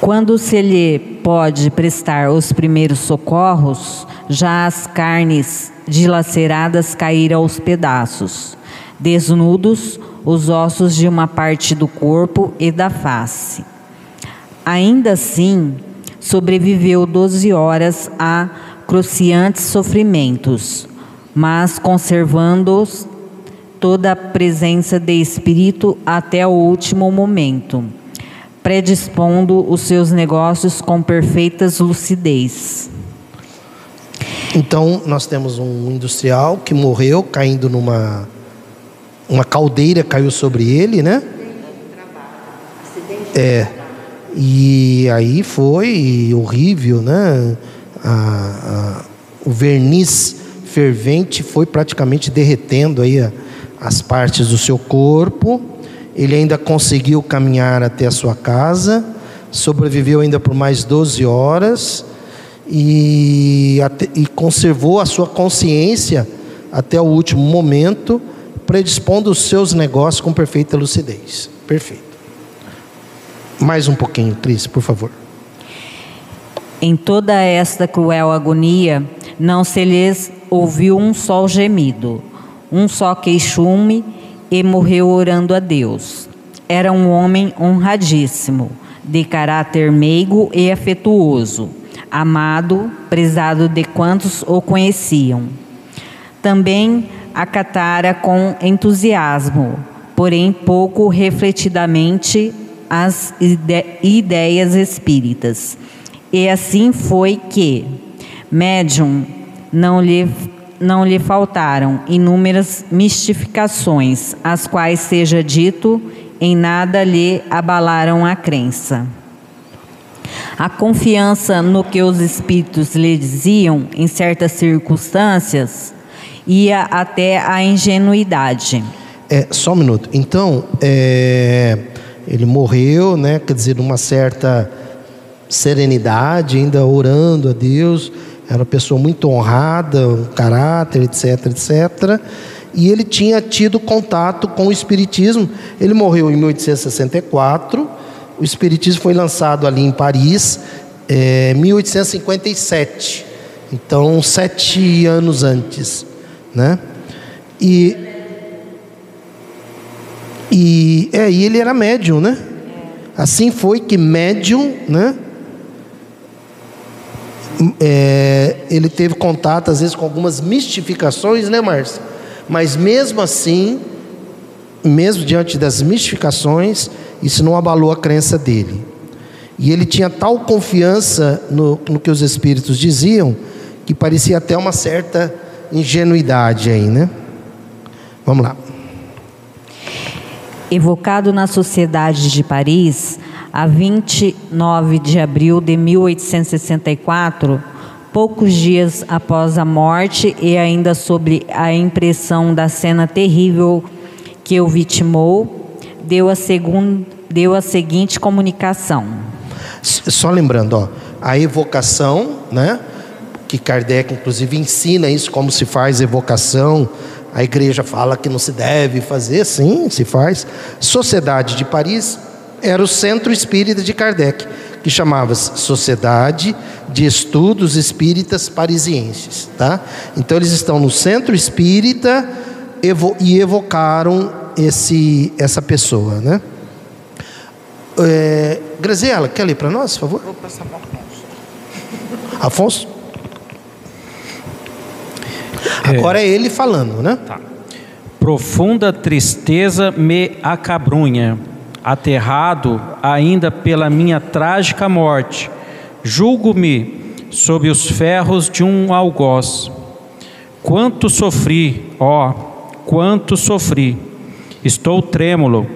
Quando se lhe pode prestar os primeiros socorros, já as carnes dilaceradas caíram aos pedaços, desnudos os ossos de uma parte do corpo e da face. Ainda assim, sobreviveu 12 horas a cruciantes sofrimentos, mas conservando toda a presença de espírito até o último momento, predispondo os seus negócios com perfeitas lucidez. Então, nós temos um industrial que morreu caindo numa uma caldeira caiu sobre ele, né? É. E aí foi horrível, né? A, a, o verniz fervente foi praticamente derretendo aí a, as partes do seu corpo. Ele ainda conseguiu caminhar até a sua casa, sobreviveu ainda por mais 12 horas e, e conservou a sua consciência até o último momento predispondo os seus negócios com perfeita lucidez. Perfeito. Mais um pouquinho, Cris, por favor. Em toda esta cruel agonia, não se lhes ouviu um só gemido, um só queixume, e morreu orando a Deus. Era um homem honradíssimo, de caráter meigo e afetuoso, amado, prezado de quantos o conheciam. Também acatara com entusiasmo, porém pouco refletidamente as ide ideias espíritas. E assim foi que, médium não lhe não lhe faltaram inúmeras mistificações, as quais seja dito, em nada lhe abalaram a crença. A confiança no que os espíritos lhe diziam em certas circunstâncias ia até a ingenuidade. É, só um minuto. Então, é, ele morreu, né? Quer dizer, numa certa serenidade, ainda orando a Deus. Era uma pessoa muito honrada, um caráter, etc, etc. E ele tinha tido contato com o Espiritismo. Ele morreu em 1864. O Espiritismo foi lançado ali em Paris, é, 1857. Então, sete anos antes, né? E e, é, e ele era médium, né? Assim foi que médium, né? É, ele teve contato às vezes com algumas mistificações, né, Márcia? Mas mesmo assim, mesmo diante das mistificações, isso não abalou a crença dele. E ele tinha tal confiança no, no que os espíritos diziam, que parecia até uma certa ingenuidade aí, né? Vamos lá evocado na Sociedade de Paris a 29 de abril de 1864, poucos dias após a morte e ainda sobre a impressão da cena terrível que o vitimou, deu a, segun, deu a seguinte comunicação. Só lembrando, ó, a evocação, né? Que Kardec inclusive ensina isso como se faz evocação a igreja fala que não se deve fazer, sim, se faz. Sociedade de Paris era o centro espírita de Kardec, que chamava-se Sociedade de Estudos Espíritas Parisienses, tá? Então eles estão no centro espírita e evocaram esse essa pessoa, né? É, Graziela, quer ler para nós, por favor? Vou passar para Afonso. Afonso? Agora é ele falando, né? Tá. Profunda tristeza me acabrunha, aterrado ainda pela minha trágica morte. Julgo-me sob os ferros de um algoz. Quanto sofri, ó, quanto sofri. Estou trêmulo,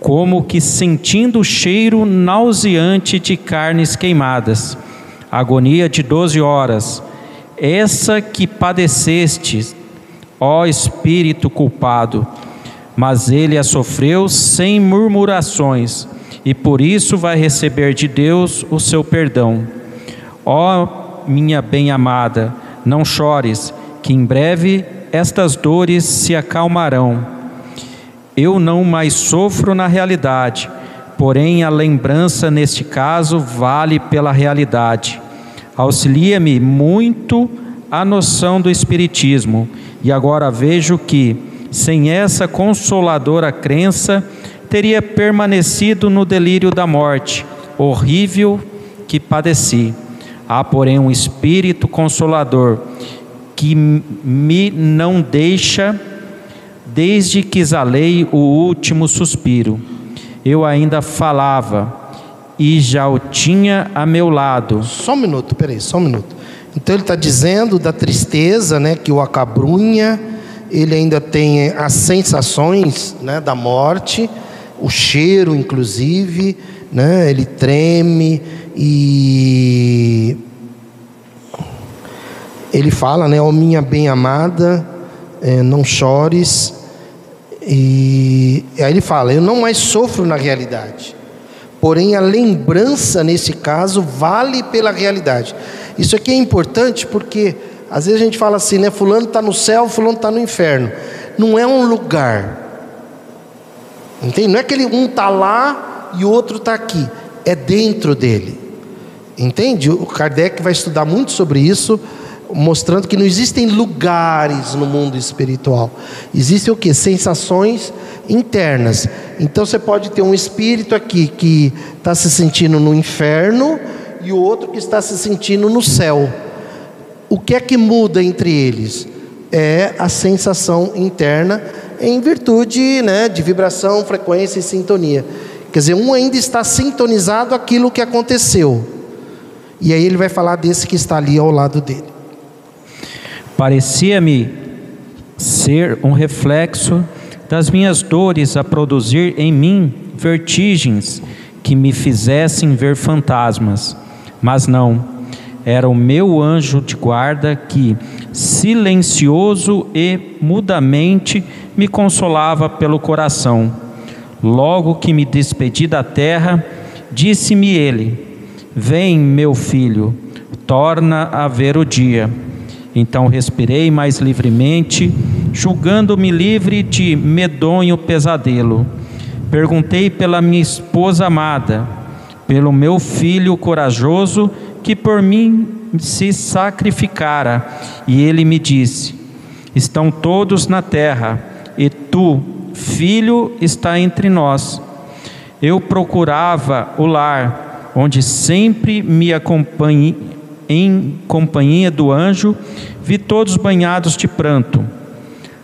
como que sentindo o cheiro nauseante de carnes queimadas. Agonia de doze horas essa que padeceste, ó Espírito culpado, mas ele a sofreu sem murmurações, e por isso vai receber de Deus o seu perdão. Ó minha bem-amada, não chores, que em breve estas dores se acalmarão. Eu não mais sofro na realidade, porém a lembrança neste caso vale pela realidade auxilia-me muito a noção do Espiritismo, e agora vejo que, sem essa consoladora crença, teria permanecido no delírio da morte, horrível que padeci. Há, porém, um Espírito consolador que me não deixa, desde que exalei o último suspiro. Eu ainda falava, e já o tinha a meu lado. Só um minuto, peraí, só um minuto. Então ele está dizendo da tristeza, né, que o acabrunha, ele ainda tem as sensações, né, da morte, o cheiro, inclusive, né, ele treme e ele fala, né, ó minha bem amada, é, não chores. E aí ele fala, eu não mais sofro na realidade. Porém, a lembrança, nesse caso, vale pela realidade. Isso aqui é importante porque, às vezes, a gente fala assim, né? Fulano está no céu, Fulano está no inferno. Não é um lugar. Entende? Não é que um está lá e o outro está aqui. É dentro dele. Entende? O Kardec vai estudar muito sobre isso mostrando que não existem lugares no mundo espiritual. Existem o que? Sensações internas. Então você pode ter um espírito aqui que está se sentindo no inferno e o outro que está se sentindo no céu. O que é que muda entre eles? É a sensação interna em virtude né, de vibração, frequência e sintonia. Quer dizer, um ainda está sintonizado aquilo que aconteceu. E aí ele vai falar desse que está ali ao lado dele. Parecia-me ser um reflexo das minhas dores a produzir em mim vertigens que me fizessem ver fantasmas. Mas não, era o meu anjo de guarda que, silencioso e mudamente, me consolava pelo coração. Logo que me despedi da terra, disse-me ele: Vem, meu filho, torna a ver o dia. Então respirei mais livremente, julgando-me livre de medonho pesadelo. Perguntei pela minha esposa amada, pelo meu filho corajoso que por mim se sacrificara, e ele me disse: Estão todos na terra, e tu, filho, está entre nós. Eu procurava o lar, onde sempre me acompanhe, em companhia do anjo, vi todos banhados de pranto.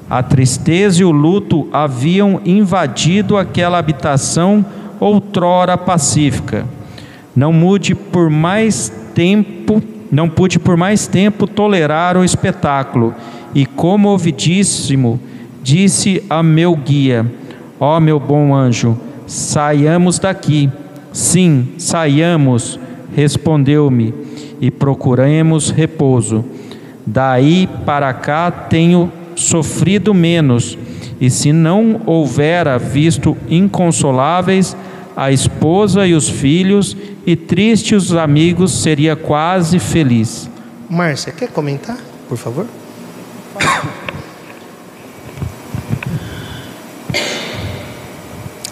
A tristeza e o luto haviam invadido aquela habitação outrora pacífica. Não mude por mais tempo, não pude por mais tempo tolerar o espetáculo, e comovidíssimo, disse a meu guia: Ó oh, meu bom anjo, saiamos daqui. Sim, saiamos, respondeu-me, e procuremos repouso. Daí para cá tenho sofrido menos, e se não houvera visto inconsoláveis a esposa e os filhos, e tristes os amigos, seria quase feliz. Márcia, quer comentar, por favor?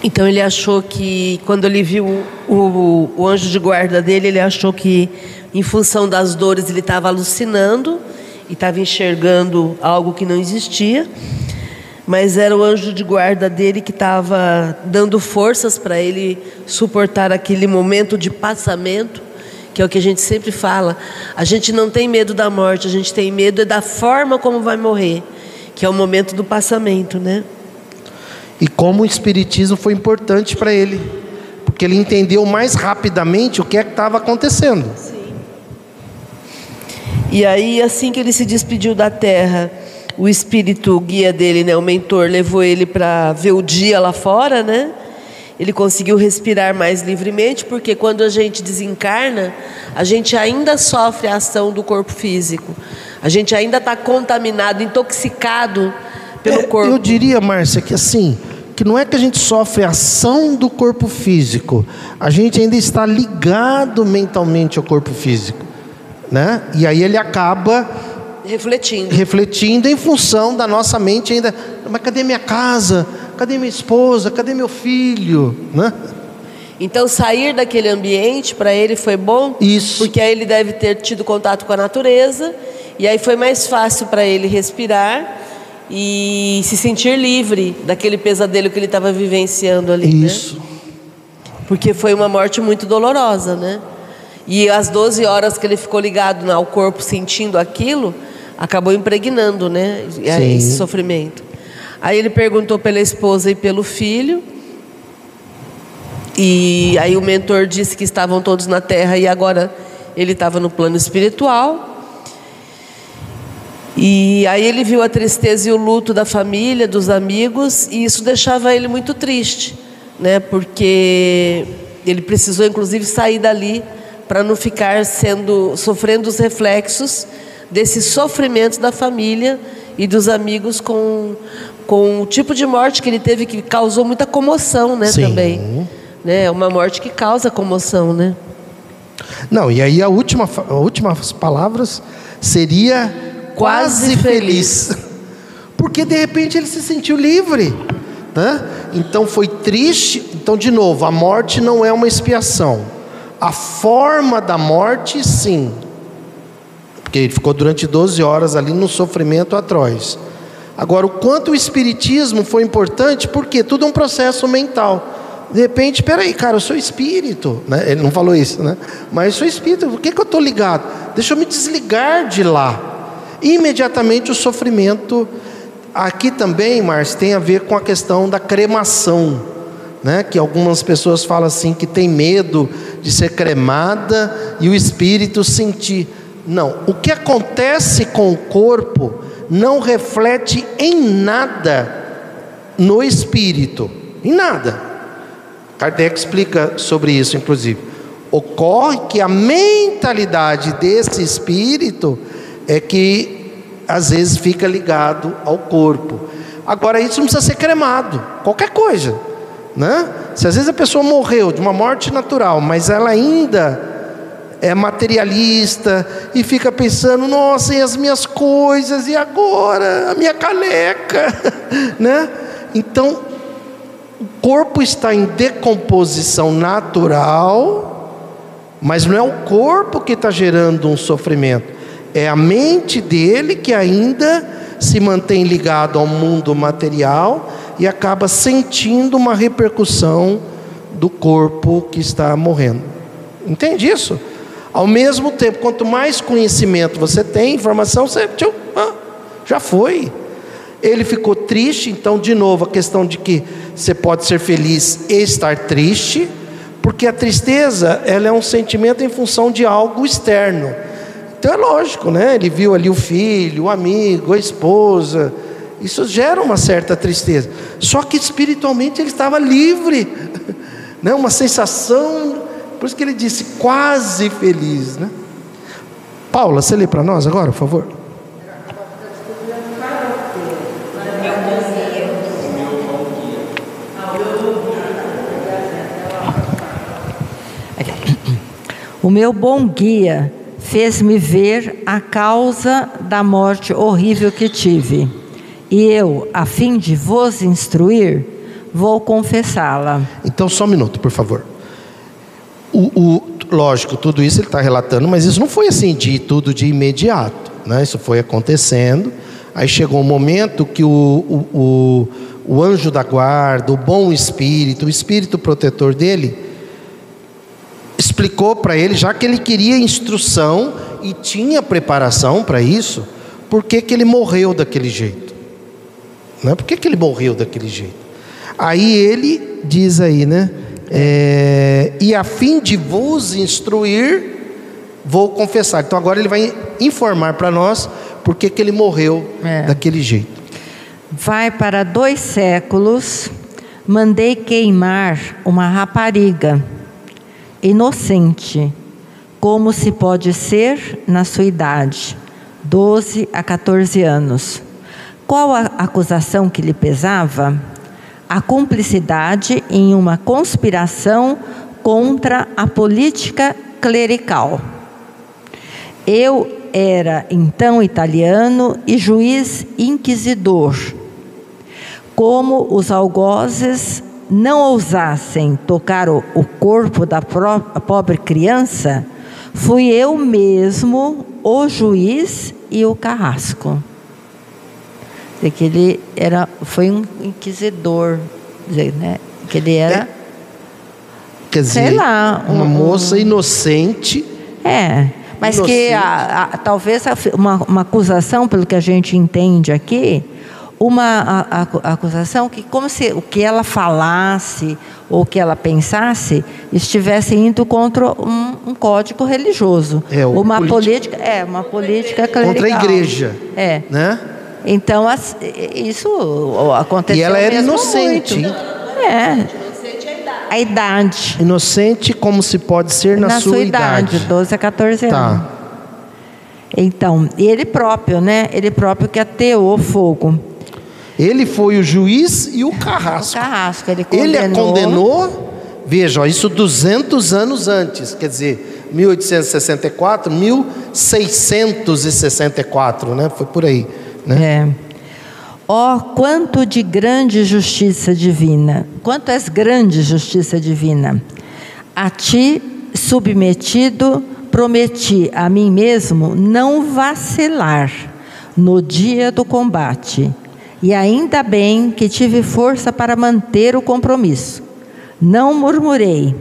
Então ele achou que, quando ele viu o, o, o, anjo de guarda dele, ele achou que, em função das dores, ele estava alucinando e estava enxergando algo que não existia. Mas era o anjo de guarda dele que estava dando forças para ele suportar aquele momento de passamento, que é o que a gente sempre fala. A gente não tem medo da morte, a gente tem medo da forma como vai morrer, que é o momento do passamento, né? e como o Espiritismo foi importante para ele, porque ele entendeu mais rapidamente o que é que estava acontecendo. E aí, assim que ele se despediu da terra, o espírito guia dele, né, o mentor, levou ele para ver o dia lá fora, né? Ele conseguiu respirar mais livremente, porque quando a gente desencarna, a gente ainda sofre a ação do corpo físico. A gente ainda está contaminado, intoxicado pelo é, corpo. Eu diria, Márcia, que assim, que não é que a gente sofre a ação do corpo físico, a gente ainda está ligado mentalmente ao corpo físico, né? E aí ele acaba refletindo, refletindo em função da nossa mente ainda. Mas cadê minha casa? Cadê minha esposa? Cadê meu filho? Né? Então sair daquele ambiente para ele foi bom, Isso. porque aí ele deve ter tido contato com a natureza e aí foi mais fácil para ele respirar e se sentir livre daquele pesadelo que ele estava vivenciando ali. Né? Isso. Né? Porque foi uma morte muito dolorosa, né? E as 12 horas que ele ficou ligado ao corpo sentindo aquilo, acabou impregnando, né? Sim. Esse sofrimento. Aí ele perguntou pela esposa e pelo filho. E aí o mentor disse que estavam todos na terra e agora ele estava no plano espiritual. E aí ele viu a tristeza e o luto da família, dos amigos, e isso deixava ele muito triste, né? Porque ele precisou inclusive sair dali para não ficar sendo sofrendo os reflexos desse sofrimento da família e dos amigos com com o tipo de morte que ele teve que causou muita comoção, né, Sim. também. Né? Uma morte que causa comoção, né? Não, e aí a última as últimas palavras seria quase feliz. Porque de repente ele se sentiu livre. Né? Então foi triste. Então, de novo, a morte não é uma expiação. A forma da morte, sim. Porque ele ficou durante 12 horas ali no sofrimento atroz. Agora, o quanto o Espiritismo foi importante, porque tudo é um processo mental. De repente, peraí, cara, eu sou espírito. Né? Ele não falou isso, né? Mas eu sou espírito, por que, que eu estou ligado? Deixa eu me desligar de lá imediatamente o sofrimento. Aqui também, Márcio, tem a ver com a questão da cremação, né? Que algumas pessoas falam assim que tem medo de ser cremada e o espírito sentir. Não. O que acontece com o corpo não reflete em nada no espírito. Em nada. Kardec explica sobre isso, inclusive. Ocorre que a mentalidade desse espírito é que às vezes fica ligado ao corpo. Agora, isso não precisa ser cremado, qualquer coisa. Né? Se às vezes a pessoa morreu de uma morte natural, mas ela ainda é materialista e fica pensando: nossa, e as minhas coisas, e agora? A minha caneca, né? Então, o corpo está em decomposição natural, mas não é o corpo que está gerando um sofrimento, é a mente dele que ainda se mantém ligado ao mundo material e acaba sentindo uma repercussão do corpo que está morrendo. Entende isso? Ao mesmo tempo, quanto mais conhecimento você tem, informação, você ah, já foi. Ele ficou triste, então, de novo, a questão de que você pode ser feliz e estar triste, porque a tristeza ela é um sentimento em função de algo externo. Então é lógico, né? Ele viu ali o filho, o amigo, a esposa. Isso gera uma certa tristeza. Só que espiritualmente ele estava livre, né? Uma sensação por isso que ele disse quase feliz, né? Paula, você lê para nós agora, por favor? O meu bom guia fez-me ver a causa da morte horrível que tive. E eu, a fim de vos instruir, vou confessá-la. Então, só um minuto, por favor. O, o, lógico, tudo isso ele está relatando, mas isso não foi assim de tudo de imediato, né? Isso foi acontecendo. Aí chegou um momento que o, o, o anjo da guarda, o bom espírito, o espírito protetor dele, explicou para ele, já que ele queria instrução e tinha preparação para isso, por que, que ele morreu daquele jeito? Né? Por que, que ele morreu daquele jeito? Aí ele diz aí, né? É, e a fim de vos instruir, vou confessar. Então agora ele vai informar para nós por que ele morreu é. daquele jeito. Vai para dois séculos, mandei queimar uma rapariga, inocente, como se pode ser na sua idade, 12 a 14 anos. Qual a acusação que lhe pesava? a cumplicidade em uma conspiração contra a política clerical. Eu era então italiano e juiz inquisidor. Como os algozes não ousassem tocar o, o corpo da pobre criança, fui eu mesmo o juiz e o carrasco que ele era, foi um inquisidor, né? que ele era. É. Quer dizer, sei lá, uma um, moça inocente. É, mas inocente. que a, a, talvez uma, uma acusação, pelo que a gente entende aqui, uma a, a, acusação que como se o que ela falasse ou o que ela pensasse estivesse indo contra um, um código religioso, é, uma política, é uma política clerical. contra a igreja, é, né? Então, isso aconteceu. E ela era inocente. Muito. É. A idade. Inocente como se pode ser na, na sua, sua idade. idade. 12 a 14 tá. anos. Então, ele próprio, né? Ele próprio que ateou fogo. Ele foi o juiz e o carrasco. O carrasco, ele condenou. Ele a condenou, veja, isso 200 anos antes, quer dizer, 1864, 1664, né? Foi por aí. Né? É. Ó, oh, quanto de grande justiça divina, quanto és grande justiça divina. A ti, submetido, prometi a mim mesmo não vacilar no dia do combate. E ainda bem que tive força para manter o compromisso. Não murmurei,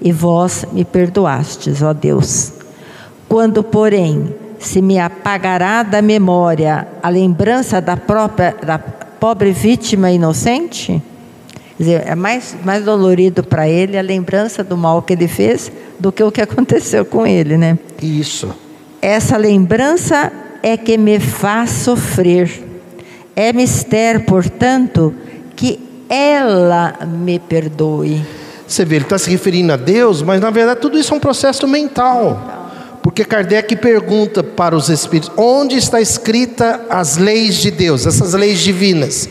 e vós me perdoastes, ó Deus. Quando, porém, se me apagará da memória a lembrança da própria da pobre vítima inocente? Quer dizer, é mais, mais dolorido para ele a lembrança do mal que ele fez do que o que aconteceu com ele, né? Isso. Essa lembrança é que me faz sofrer. É mistério, portanto, que ela me perdoe. Você vê, ele está se referindo a Deus, mas na verdade tudo isso é um processo mental. Porque Kardec pergunta para os espíritos: onde está escrita as leis de Deus, essas leis divinas?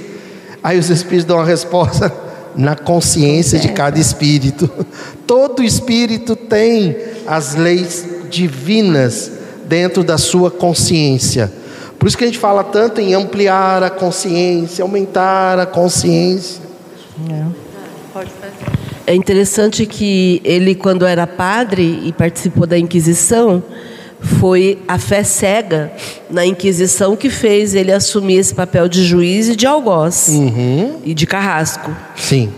Aí os espíritos dão a resposta: na consciência de cada espírito. Todo espírito tem as leis divinas dentro da sua consciência. Por isso que a gente fala tanto em ampliar a consciência, aumentar a consciência. É interessante que ele, quando era padre e participou da Inquisição, foi a fé cega na Inquisição que fez ele assumir esse papel de juiz e de algoz Uhum. e de carrasco. Sim.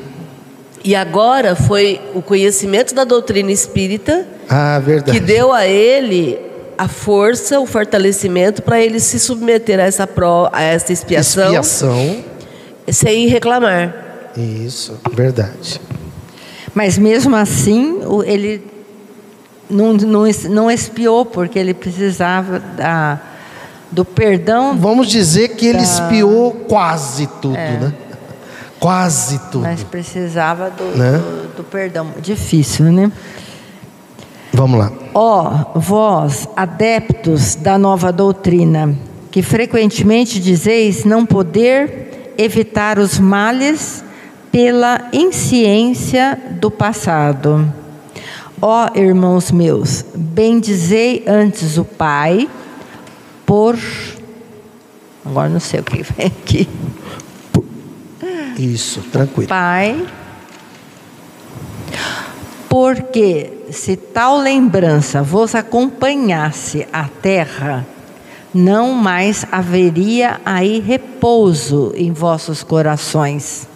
E agora foi o conhecimento da doutrina espírita Ah, que deu a ele a força, o fortalecimento para ele se submeter a essa, pro, a essa expiação, Expiação. sem reclamar. Isso, verdade. Mas mesmo assim, ele não, não, não expiou, porque ele precisava da, do perdão, Vamos dizer que ele espiou quase tudo, É. né? Quase tudo. mas precisava do, Né? do, do perdão. Difícil, né? Vamos lá. Ó, vós, adeptos da nova doutrina, que frequentemente dizeis não poder evitar os males pela insciência do passado. Ó, irmãos meus, bendizei antes o Pai por. Agora não sei o que vem aqui. Isso, tranquilo. Pai, porque se tal lembrança vos acompanhasse à terra, não mais haveria aí repouso em vossos corações.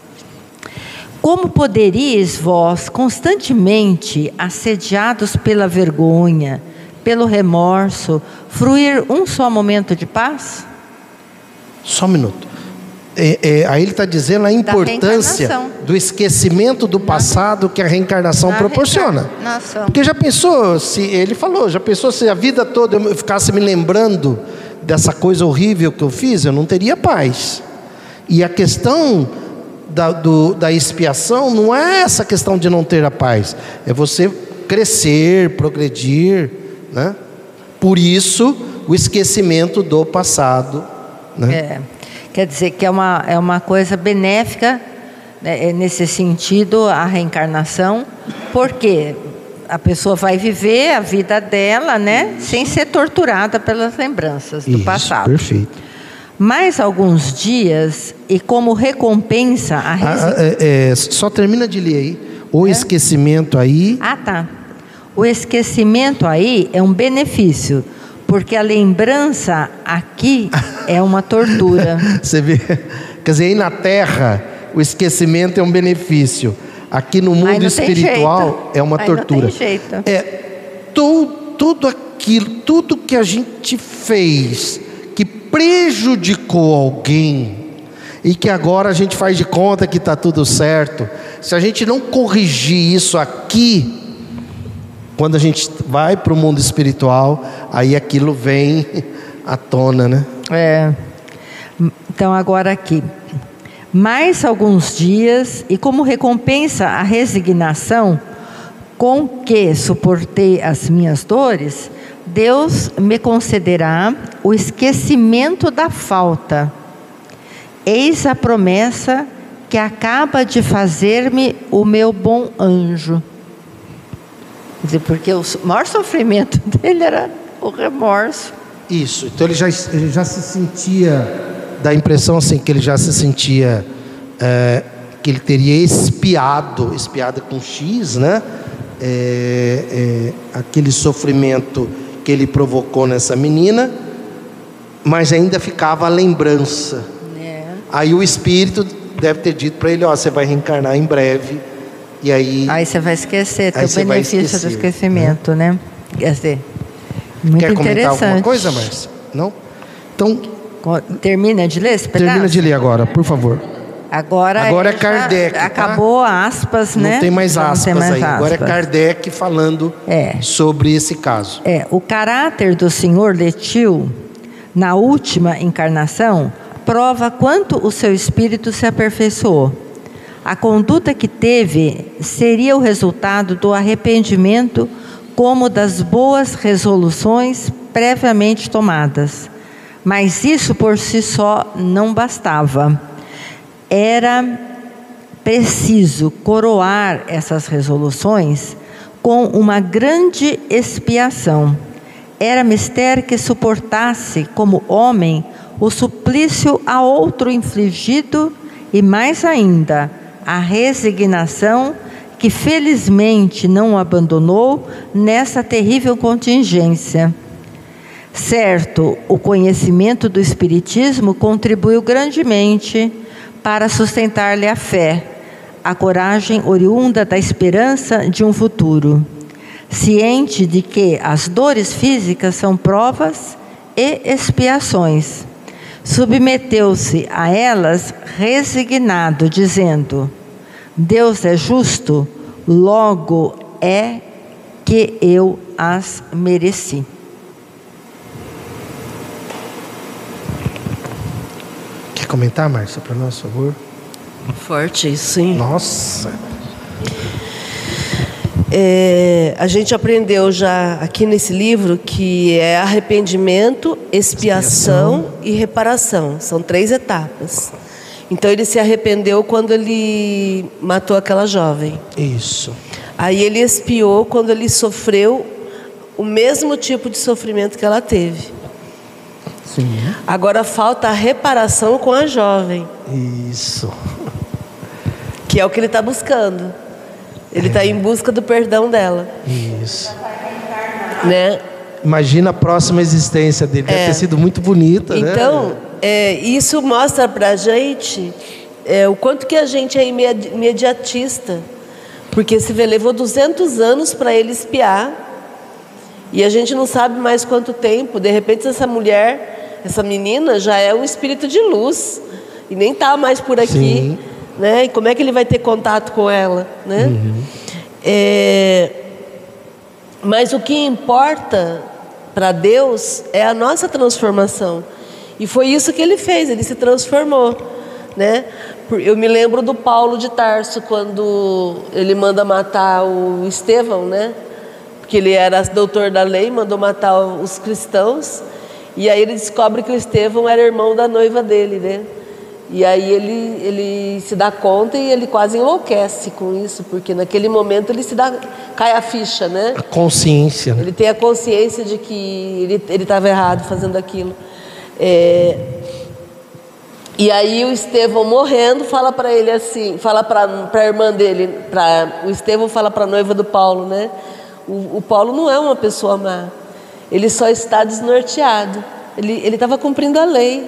Como poderíeis vós, constantemente assediados pela vergonha, pelo remorso, fruir um só momento de paz? Só um minuto. É, é, aí ele está dizendo a importância do esquecimento do passado que a reencarnação Na proporciona. reencarnação. Porque já pensou, se ele falou, já pensou se a vida toda eu ficasse me lembrando dessa coisa horrível que eu fiz, eu não teria paz. E a questão da, do- da expiação não é essa questão de não ter a paz, é você crescer, progredir, né? Por isso, o esquecimento do passado, né? É, quer dizer que é uma, é uma coisa benéfica né, é nesse sentido a reencarnação, porque a pessoa vai viver a vida dela, né, sem ser torturada pelas lembranças do Isso, passado. Perfeito. Mais alguns dias e como recompensa a Ah, resi- ah, é, é, só termina de ler aí. O esquecimento aí. Ah, tá. O esquecimento aí é um benefício, porque a lembrança aqui é uma tortura. Você vê, quer dizer, aí na Terra o esquecimento é um benefício. Aqui no mundo não espiritual é uma Aí não tortura. tem jeito. É tu, tudo aquilo, tudo que a gente fez prejudicou alguém e que agora a gente faz de conta que está tudo certo. Se a gente não corrigir isso aqui, quando a gente vai para o mundo espiritual, aí aquilo vem à tona, né? É. Então, agora aqui. Mais alguns dias, e como recompensa a resignação com que suportei as minhas dores, Deus me concederá o esquecimento da falta. Eis a promessa que acaba de fazer-me o meu bom anjo. Porque o maior sofrimento dele era o remorso. Isso, então ele já, ele já se sentia, dá a impressão assim, que ele já se sentia, é, que ele teria espiado, espiado com X, né? É, é, aquele sofrimento que ele provocou nessa menina, mas ainda ficava a lembrança. Aí o espírito deve ter dito para ele: Ó, você vai reencarnar em breve, e aí. Aí você vai esquecer, tem o benefício esquecer, do esquecimento, né? Quer dizer, muito Quer comentar alguma coisa, Márcia? Não? Então, Termina de ler esse pedaço? termina de ler agora, por favor. Agora, Agora é Kardec, tá? Acabou aspas, né? Não tem mais não aspas tem mais aí. Agora é aspas. Kardec falando É. sobre esse caso. É, o caráter do senhor Letil, na última encarnação, prova quanto o seu espírito se aperfeiçoou. A conduta que teve seria o resultado do arrependimento, como das boas resoluções previamente tomadas. Mas isso por si só não bastava. Era preciso coroar essas resoluções com uma grande expiação. Era mister que suportasse, como homem, o suplício a outro infligido e, mais ainda, a resignação que felizmente não o abandonou nessa terrível contingência. Certo, o conhecimento do Espiritismo contribuiu grandemente para sustentar-lhe a fé, a coragem oriunda da esperança de um futuro. Ciente de que as dores físicas são provas e expiações, submeteu-se a elas resignado, dizendo: Deus é justo, logo é que eu as mereci. Comentar, Márcia, para nós, por favor? Forte sim. Nossa. É, a gente aprendeu já aqui nesse livro que é arrependimento, expiação, e reparação. São três etapas. Então ele se arrependeu quando ele matou aquela jovem. Isso. Aí ele expiou quando ele sofreu o mesmo tipo de sofrimento que ela teve. Sim. Agora falta a reparação com a jovem, Isso. que é o que ele está buscando. Ele está em busca do perdão dela, Isso. né? Imagina a próxima existência dele. Deve É. ter sido muito bonita, né? Então, é, isso mostra para a gente é, o quanto que a gente é imedi- imediatista. Porque se vê, levou 200 anos para ele espiar e a gente não sabe mais quanto tempo. De repente, essa mulher, essa menina, já é um espírito de luz e nem está mais por aqui. Sim. Né? E como é que ele vai ter contato com ela? Né? É, mas o que importa para Deus é a nossa transformação. E foi isso que ele fez, ele se transformou, né? Eu me lembro do Paulo de Tarso quando ele manda matar o Estevão, né? Porque ele era doutor da lei, mandou matar os cristãos. E aí ele descobre que o Estevão era irmão da noiva dele, né? E aí ele, ele se dá conta e ele quase enlouquece com isso, porque naquele momento ele se dá cai a ficha, né? A consciência, né? Ele tem a consciência de que ele estava errado fazendo aquilo. É, e aí o Estevão morrendo fala para ele assim, fala para a irmã dele, pra, o Estevão fala para a noiva do Paulo, né? O, o Paulo não é uma pessoa má, ele só está desnorteado. Ele estava cumprindo a lei,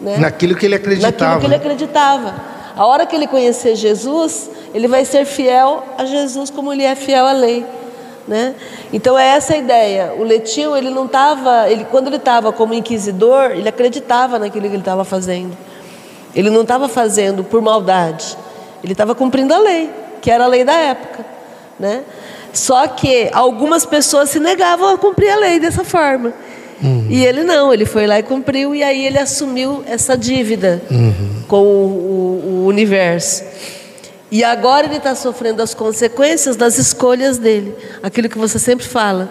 né? Naquilo que ele acreditava. naquilo que ele acreditava. A hora que ele conhecer Jesus, ele vai ser fiel a Jesus como ele é fiel à lei, né? Então é essa a ideia. O Letil, ele não estava, ele quando ele estava como inquisidor, ele acreditava naquilo que ele estava fazendo. Ele não estava fazendo por maldade. Ele estava cumprindo a lei, que era a lei da época, né? Só que algumas pessoas se negavam a cumprir a lei dessa forma. E ele não, ele foi lá e cumpriu, e aí ele assumiu essa dívida com o, o- o universo. E agora ele está sofrendo as consequências das escolhas dele. Aquilo que você sempre fala,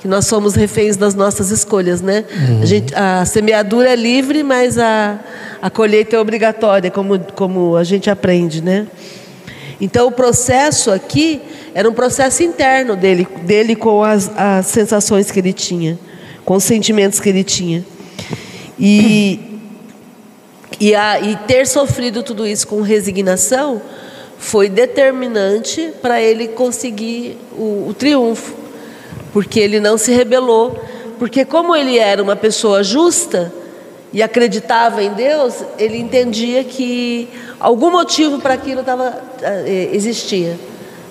que nós somos reféns das nossas escolhas, né? A, gente, a semeadura é livre, mas a, a colheita é obrigatória, como, como a gente aprende, né? Então o processo aqui era um processo interno dele, dele com as, as sensações que ele tinha, com os sentimentos que ele tinha. E, e, a, e ter sofrido tudo isso com resignação foi determinante para ele conseguir o, o triunfo, porque ele não se rebelou. Porque, como ele era uma pessoa justa e acreditava em Deus, ele entendia que algum motivo para aquilo tava, eh, existia.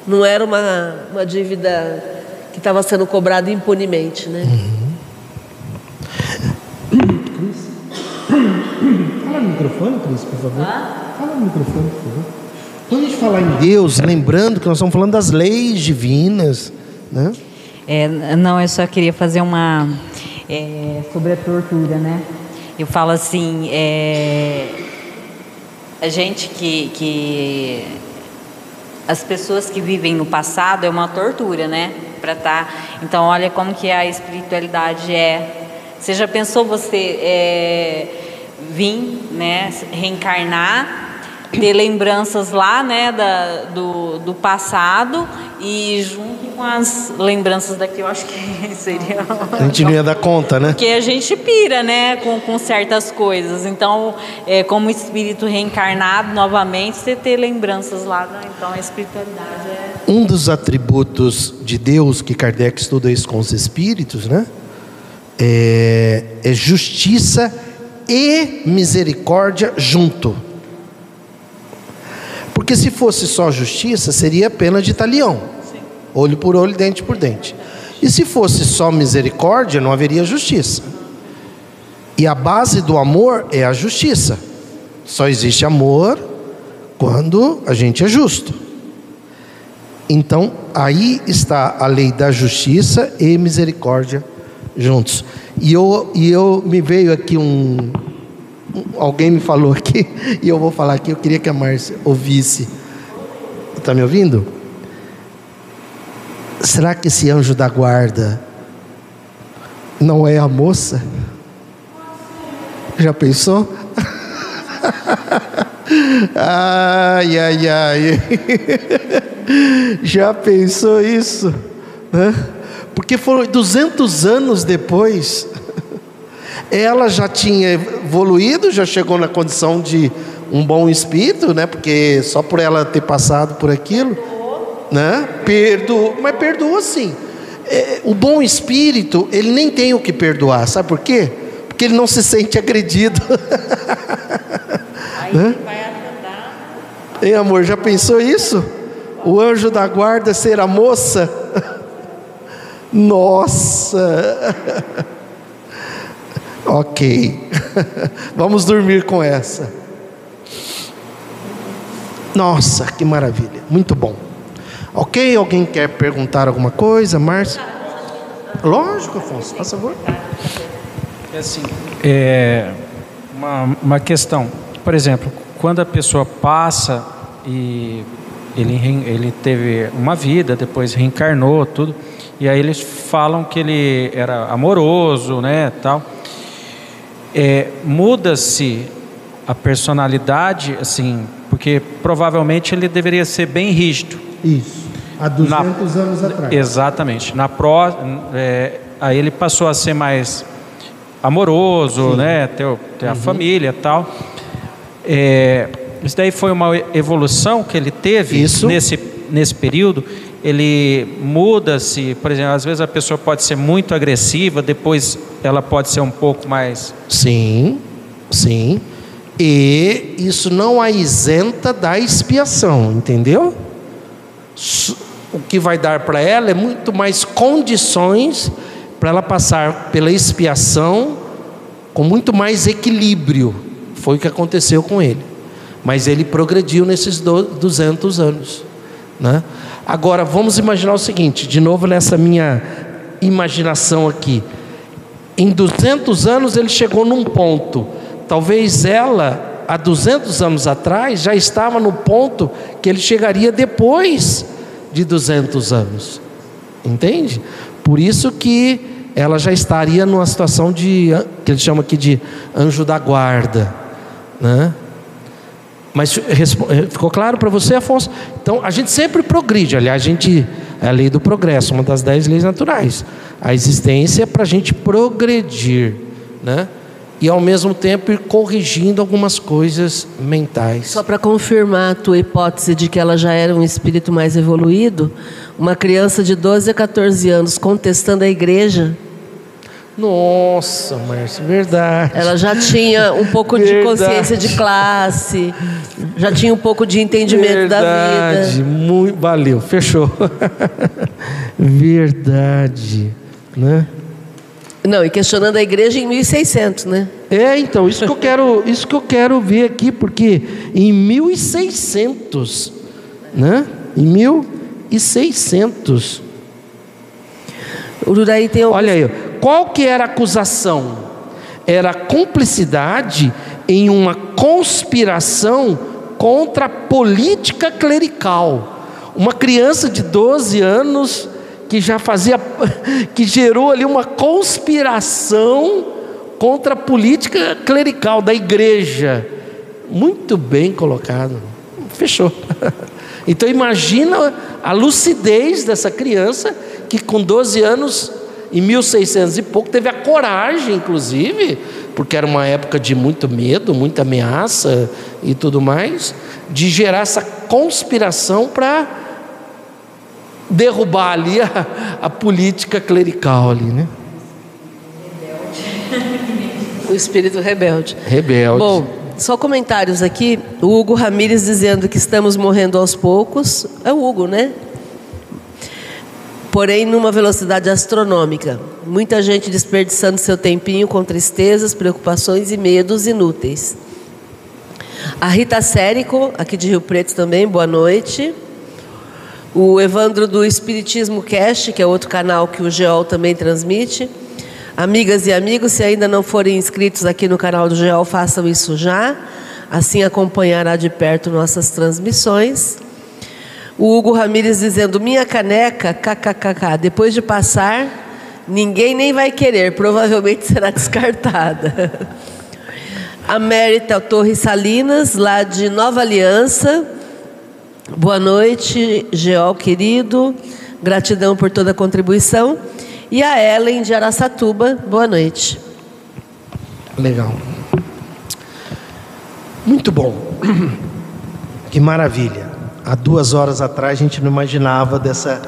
Não era uma, uma dívida que estava sendo cobrada impunemente. Né? Fala no microfone, Cris, por favor. fala no microfone, por favor. Quando a gente falar em Deus, lembrando que nós estamos falando das leis divinas, né? É, não, eu só queria fazer uma é, sobre a tortura, né? Eu falo assim, é, a gente que, que as pessoas que vivem no passado é uma tortura, né? Para tá. Então, olha como que a espiritualidade é. Você já pensou você é, vir, né? Reencarnar ter lembranças lá, né, da, do, do passado e junto com as lembranças daqui, eu acho que seria. A gente não ia dar conta, né? Porque a gente pira, né, com, com certas coisas. Então, é, como espírito reencarnado novamente, você ter lembranças lá, né? então a espiritualidade é. Um dos atributos de Deus que Kardec estuda isso com os espíritos, né? É, é justiça e misericórdia junto. Porque se fosse só justiça, seria pena de talião. Olho por olho, dente por dente. E se fosse só misericórdia, não haveria justiça. E a base do amor é a justiça. Só existe amor quando a gente é justo. Então, aí está a lei da justiça e misericórdia juntos. E eu, e eu me veio aqui um, alguém me falou aqui, e eu vou falar aqui, eu queria que a Márcia ouvisse. Está me ouvindo? Será que esse anjo da guarda não é a moça? Já pensou? ai, ai, ai. Já pensou isso? Né? Porque foram 200 anos depois ela já tinha evoluído, já chegou na condição de um bom espírito, né? Porque só por ela ter passado por aquilo, né? Perdoou, mas perdoou sim. É, o bom espírito, ele nem tem o que perdoar, sabe por quê? Porque ele não se sente agredido. Aí né? vai ajudar. Hein, amor, já pensou isso? O anjo da guarda ser a moça? Nossa! Ok, vamos dormir com essa. Nossa, que maravilha, muito bom. Ok, alguém quer perguntar alguma coisa, Márcia? Lógico, Afonso, por favor. É assim, é uma, uma questão. Por exemplo, quando a pessoa passa e ele, ele teve uma vida, depois reencarnou, tudo, e aí eles falam que ele era amoroso, né, tal é, muda-se a personalidade, assim, porque provavelmente ele deveria ser bem rígido. Isso. Há 200 Na, anos atrás. Exatamente. Na pró, é, aí ele passou a ser mais amoroso, Sim. né? Ter, ter uhum. a família, tal. É, isso daí foi uma evolução que ele teve isso. nesse nesse período ele muda-se, por exemplo, às vezes a pessoa pode ser muito agressiva, depois ela pode ser um pouco mais. Sim, sim. E isso não a isenta da expiação, entendeu? O que vai dar para ela é muito mais condições para ela passar pela expiação com muito mais equilíbrio. Foi o que aconteceu com ele. Mas ele progrediu nesses 200 anos. Né? Agora, vamos imaginar o seguinte, de novo nessa minha imaginação aqui. Em 200 anos ele chegou num ponto. Talvez ela, há 200 anos atrás, já estava no ponto que ele chegaria depois de 200 anos. Entende? Por isso que ela já estaria numa situação de que ele chama aqui de anjo da guarda, né? Mas eh, ficou claro para você, Afonso? Então, a gente sempre progride. Aliás, a gente é a lei do progresso, uma das dez leis naturais. A existência é para a gente progredir, né? E ao mesmo tempo ir corrigindo algumas coisas mentais. Só para confirmar a tua hipótese de que ela já era um espírito mais evoluído, uma criança de 12 a 14 anos contestando a igreja nossa, Márcia, verdade. Ela já tinha um pouco verdade. de consciência de classe, já tinha um pouco de entendimento verdade. da vida. Muito, valeu, fechou. verdade, né? Não, e questionando a igreja em 1600, né? É, então, isso que eu quero, isso que eu quero ver aqui, porque em 1600, né? Em 1600. Ururaí tem alguns... Olha aí, qual que era a acusação? Era cumplicidade em uma conspiração contra a política clerical. Uma criança de 12 anos que já fazia, que gerou ali uma conspiração contra a política clerical da igreja. Muito bem colocado. Fechou. Então imagina a lucidez dessa criança que com 12 anos, em 1600 e pouco, teve a coragem, inclusive, porque era uma época de muito medo, muita ameaça e tudo mais, de gerar essa conspiração para derrubar ali a, a política clerical ali, né? O espírito rebelde. Rebelde. Bom, só comentários aqui. O Hugo Ramires dizendo que estamos morrendo aos poucos. É o Hugo, né? Porém, numa velocidade astronômica. Muita gente desperdiçando seu tempinho com tristezas, preocupações e medos inúteis. A Rita Sérico, aqui de Rio Preto também, boa noite. O Evandro do Espiritismo Cast, que é outro canal que o Geol também transmite. Amigas e amigos, se ainda não forem inscritos aqui no canal do Geol, façam isso já. Assim acompanhará de perto nossas transmissões. O Hugo Ramires dizendo: Minha caneca, kkkk, depois de passar, ninguém nem vai querer, provavelmente será descartada. A Mérita Torres Salinas, lá de Nova Aliança. Boa noite, Geol querido. Gratidão por toda a contribuição. E a Ellen de Araçatuba, boa noite. Legal. Muito bom. Que maravilha. Há duas horas atrás a gente não imaginava dessa,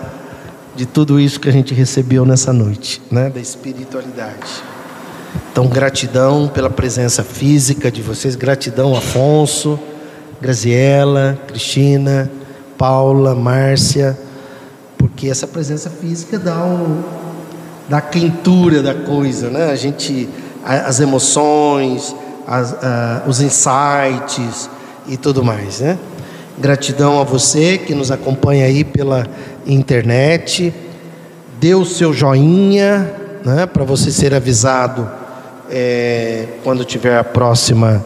de tudo isso que a gente recebeu nessa noite, né? Da espiritualidade. Então, gratidão pela presença física de vocês, gratidão Afonso, Graziela, Cristina, Paula, Márcia, porque essa presença física dá um, dá quentura da coisa, né? A gente, as emoções, as, uh, os insights e tudo mais, né? Gratidão a você que nos acompanha aí pela internet. Dê o seu joinha, né? Para você ser avisado é, quando tiver a próxima.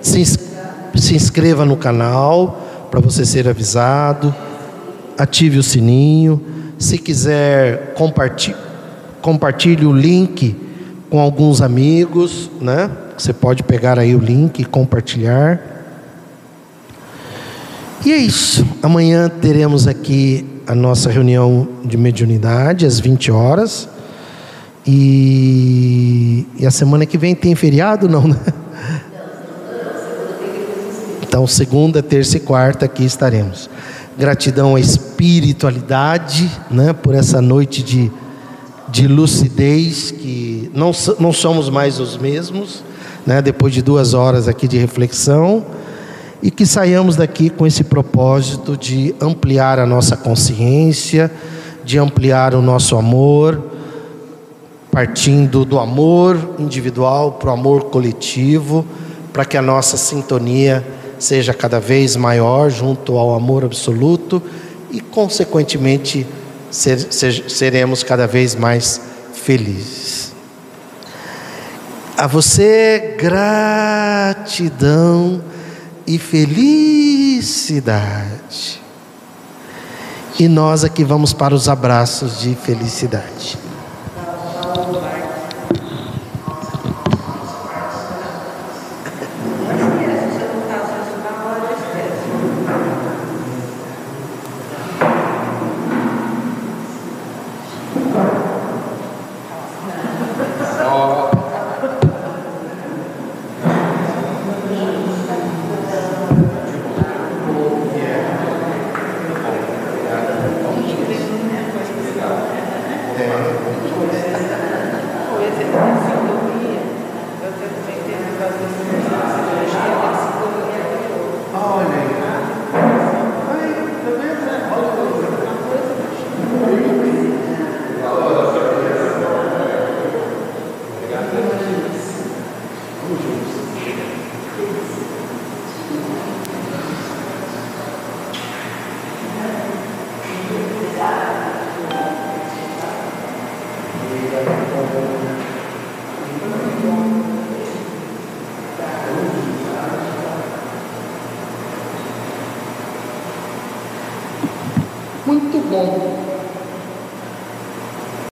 Se, se inscreva no canal para você ser avisado. Ative o sininho. Se quiser compartilhar compartilhe o link com alguns amigos, né? Você pode pegar aí o link e compartilhar. E é isso. Amanhã teremos aqui a nossa reunião de mediunidade às 20 horas. E, e a semana que vem tem feriado não, né? Então, segunda, terça e quarta aqui estaremos. Gratidão à espiritualidade, né, por essa noite de de lucidez, que não, não somos mais os mesmos, né, depois de duas horas aqui de reflexão, e que saiamos daqui com esse propósito de ampliar a nossa consciência, de ampliar o nosso amor, partindo do amor individual para o amor coletivo, para que a nossa sintonia seja cada vez maior junto ao amor absoluto e, consequentemente, ser, ser, seremos cada vez mais felizes. A você, gratidão e felicidade. E nós aqui vamos para os abraços de felicidade.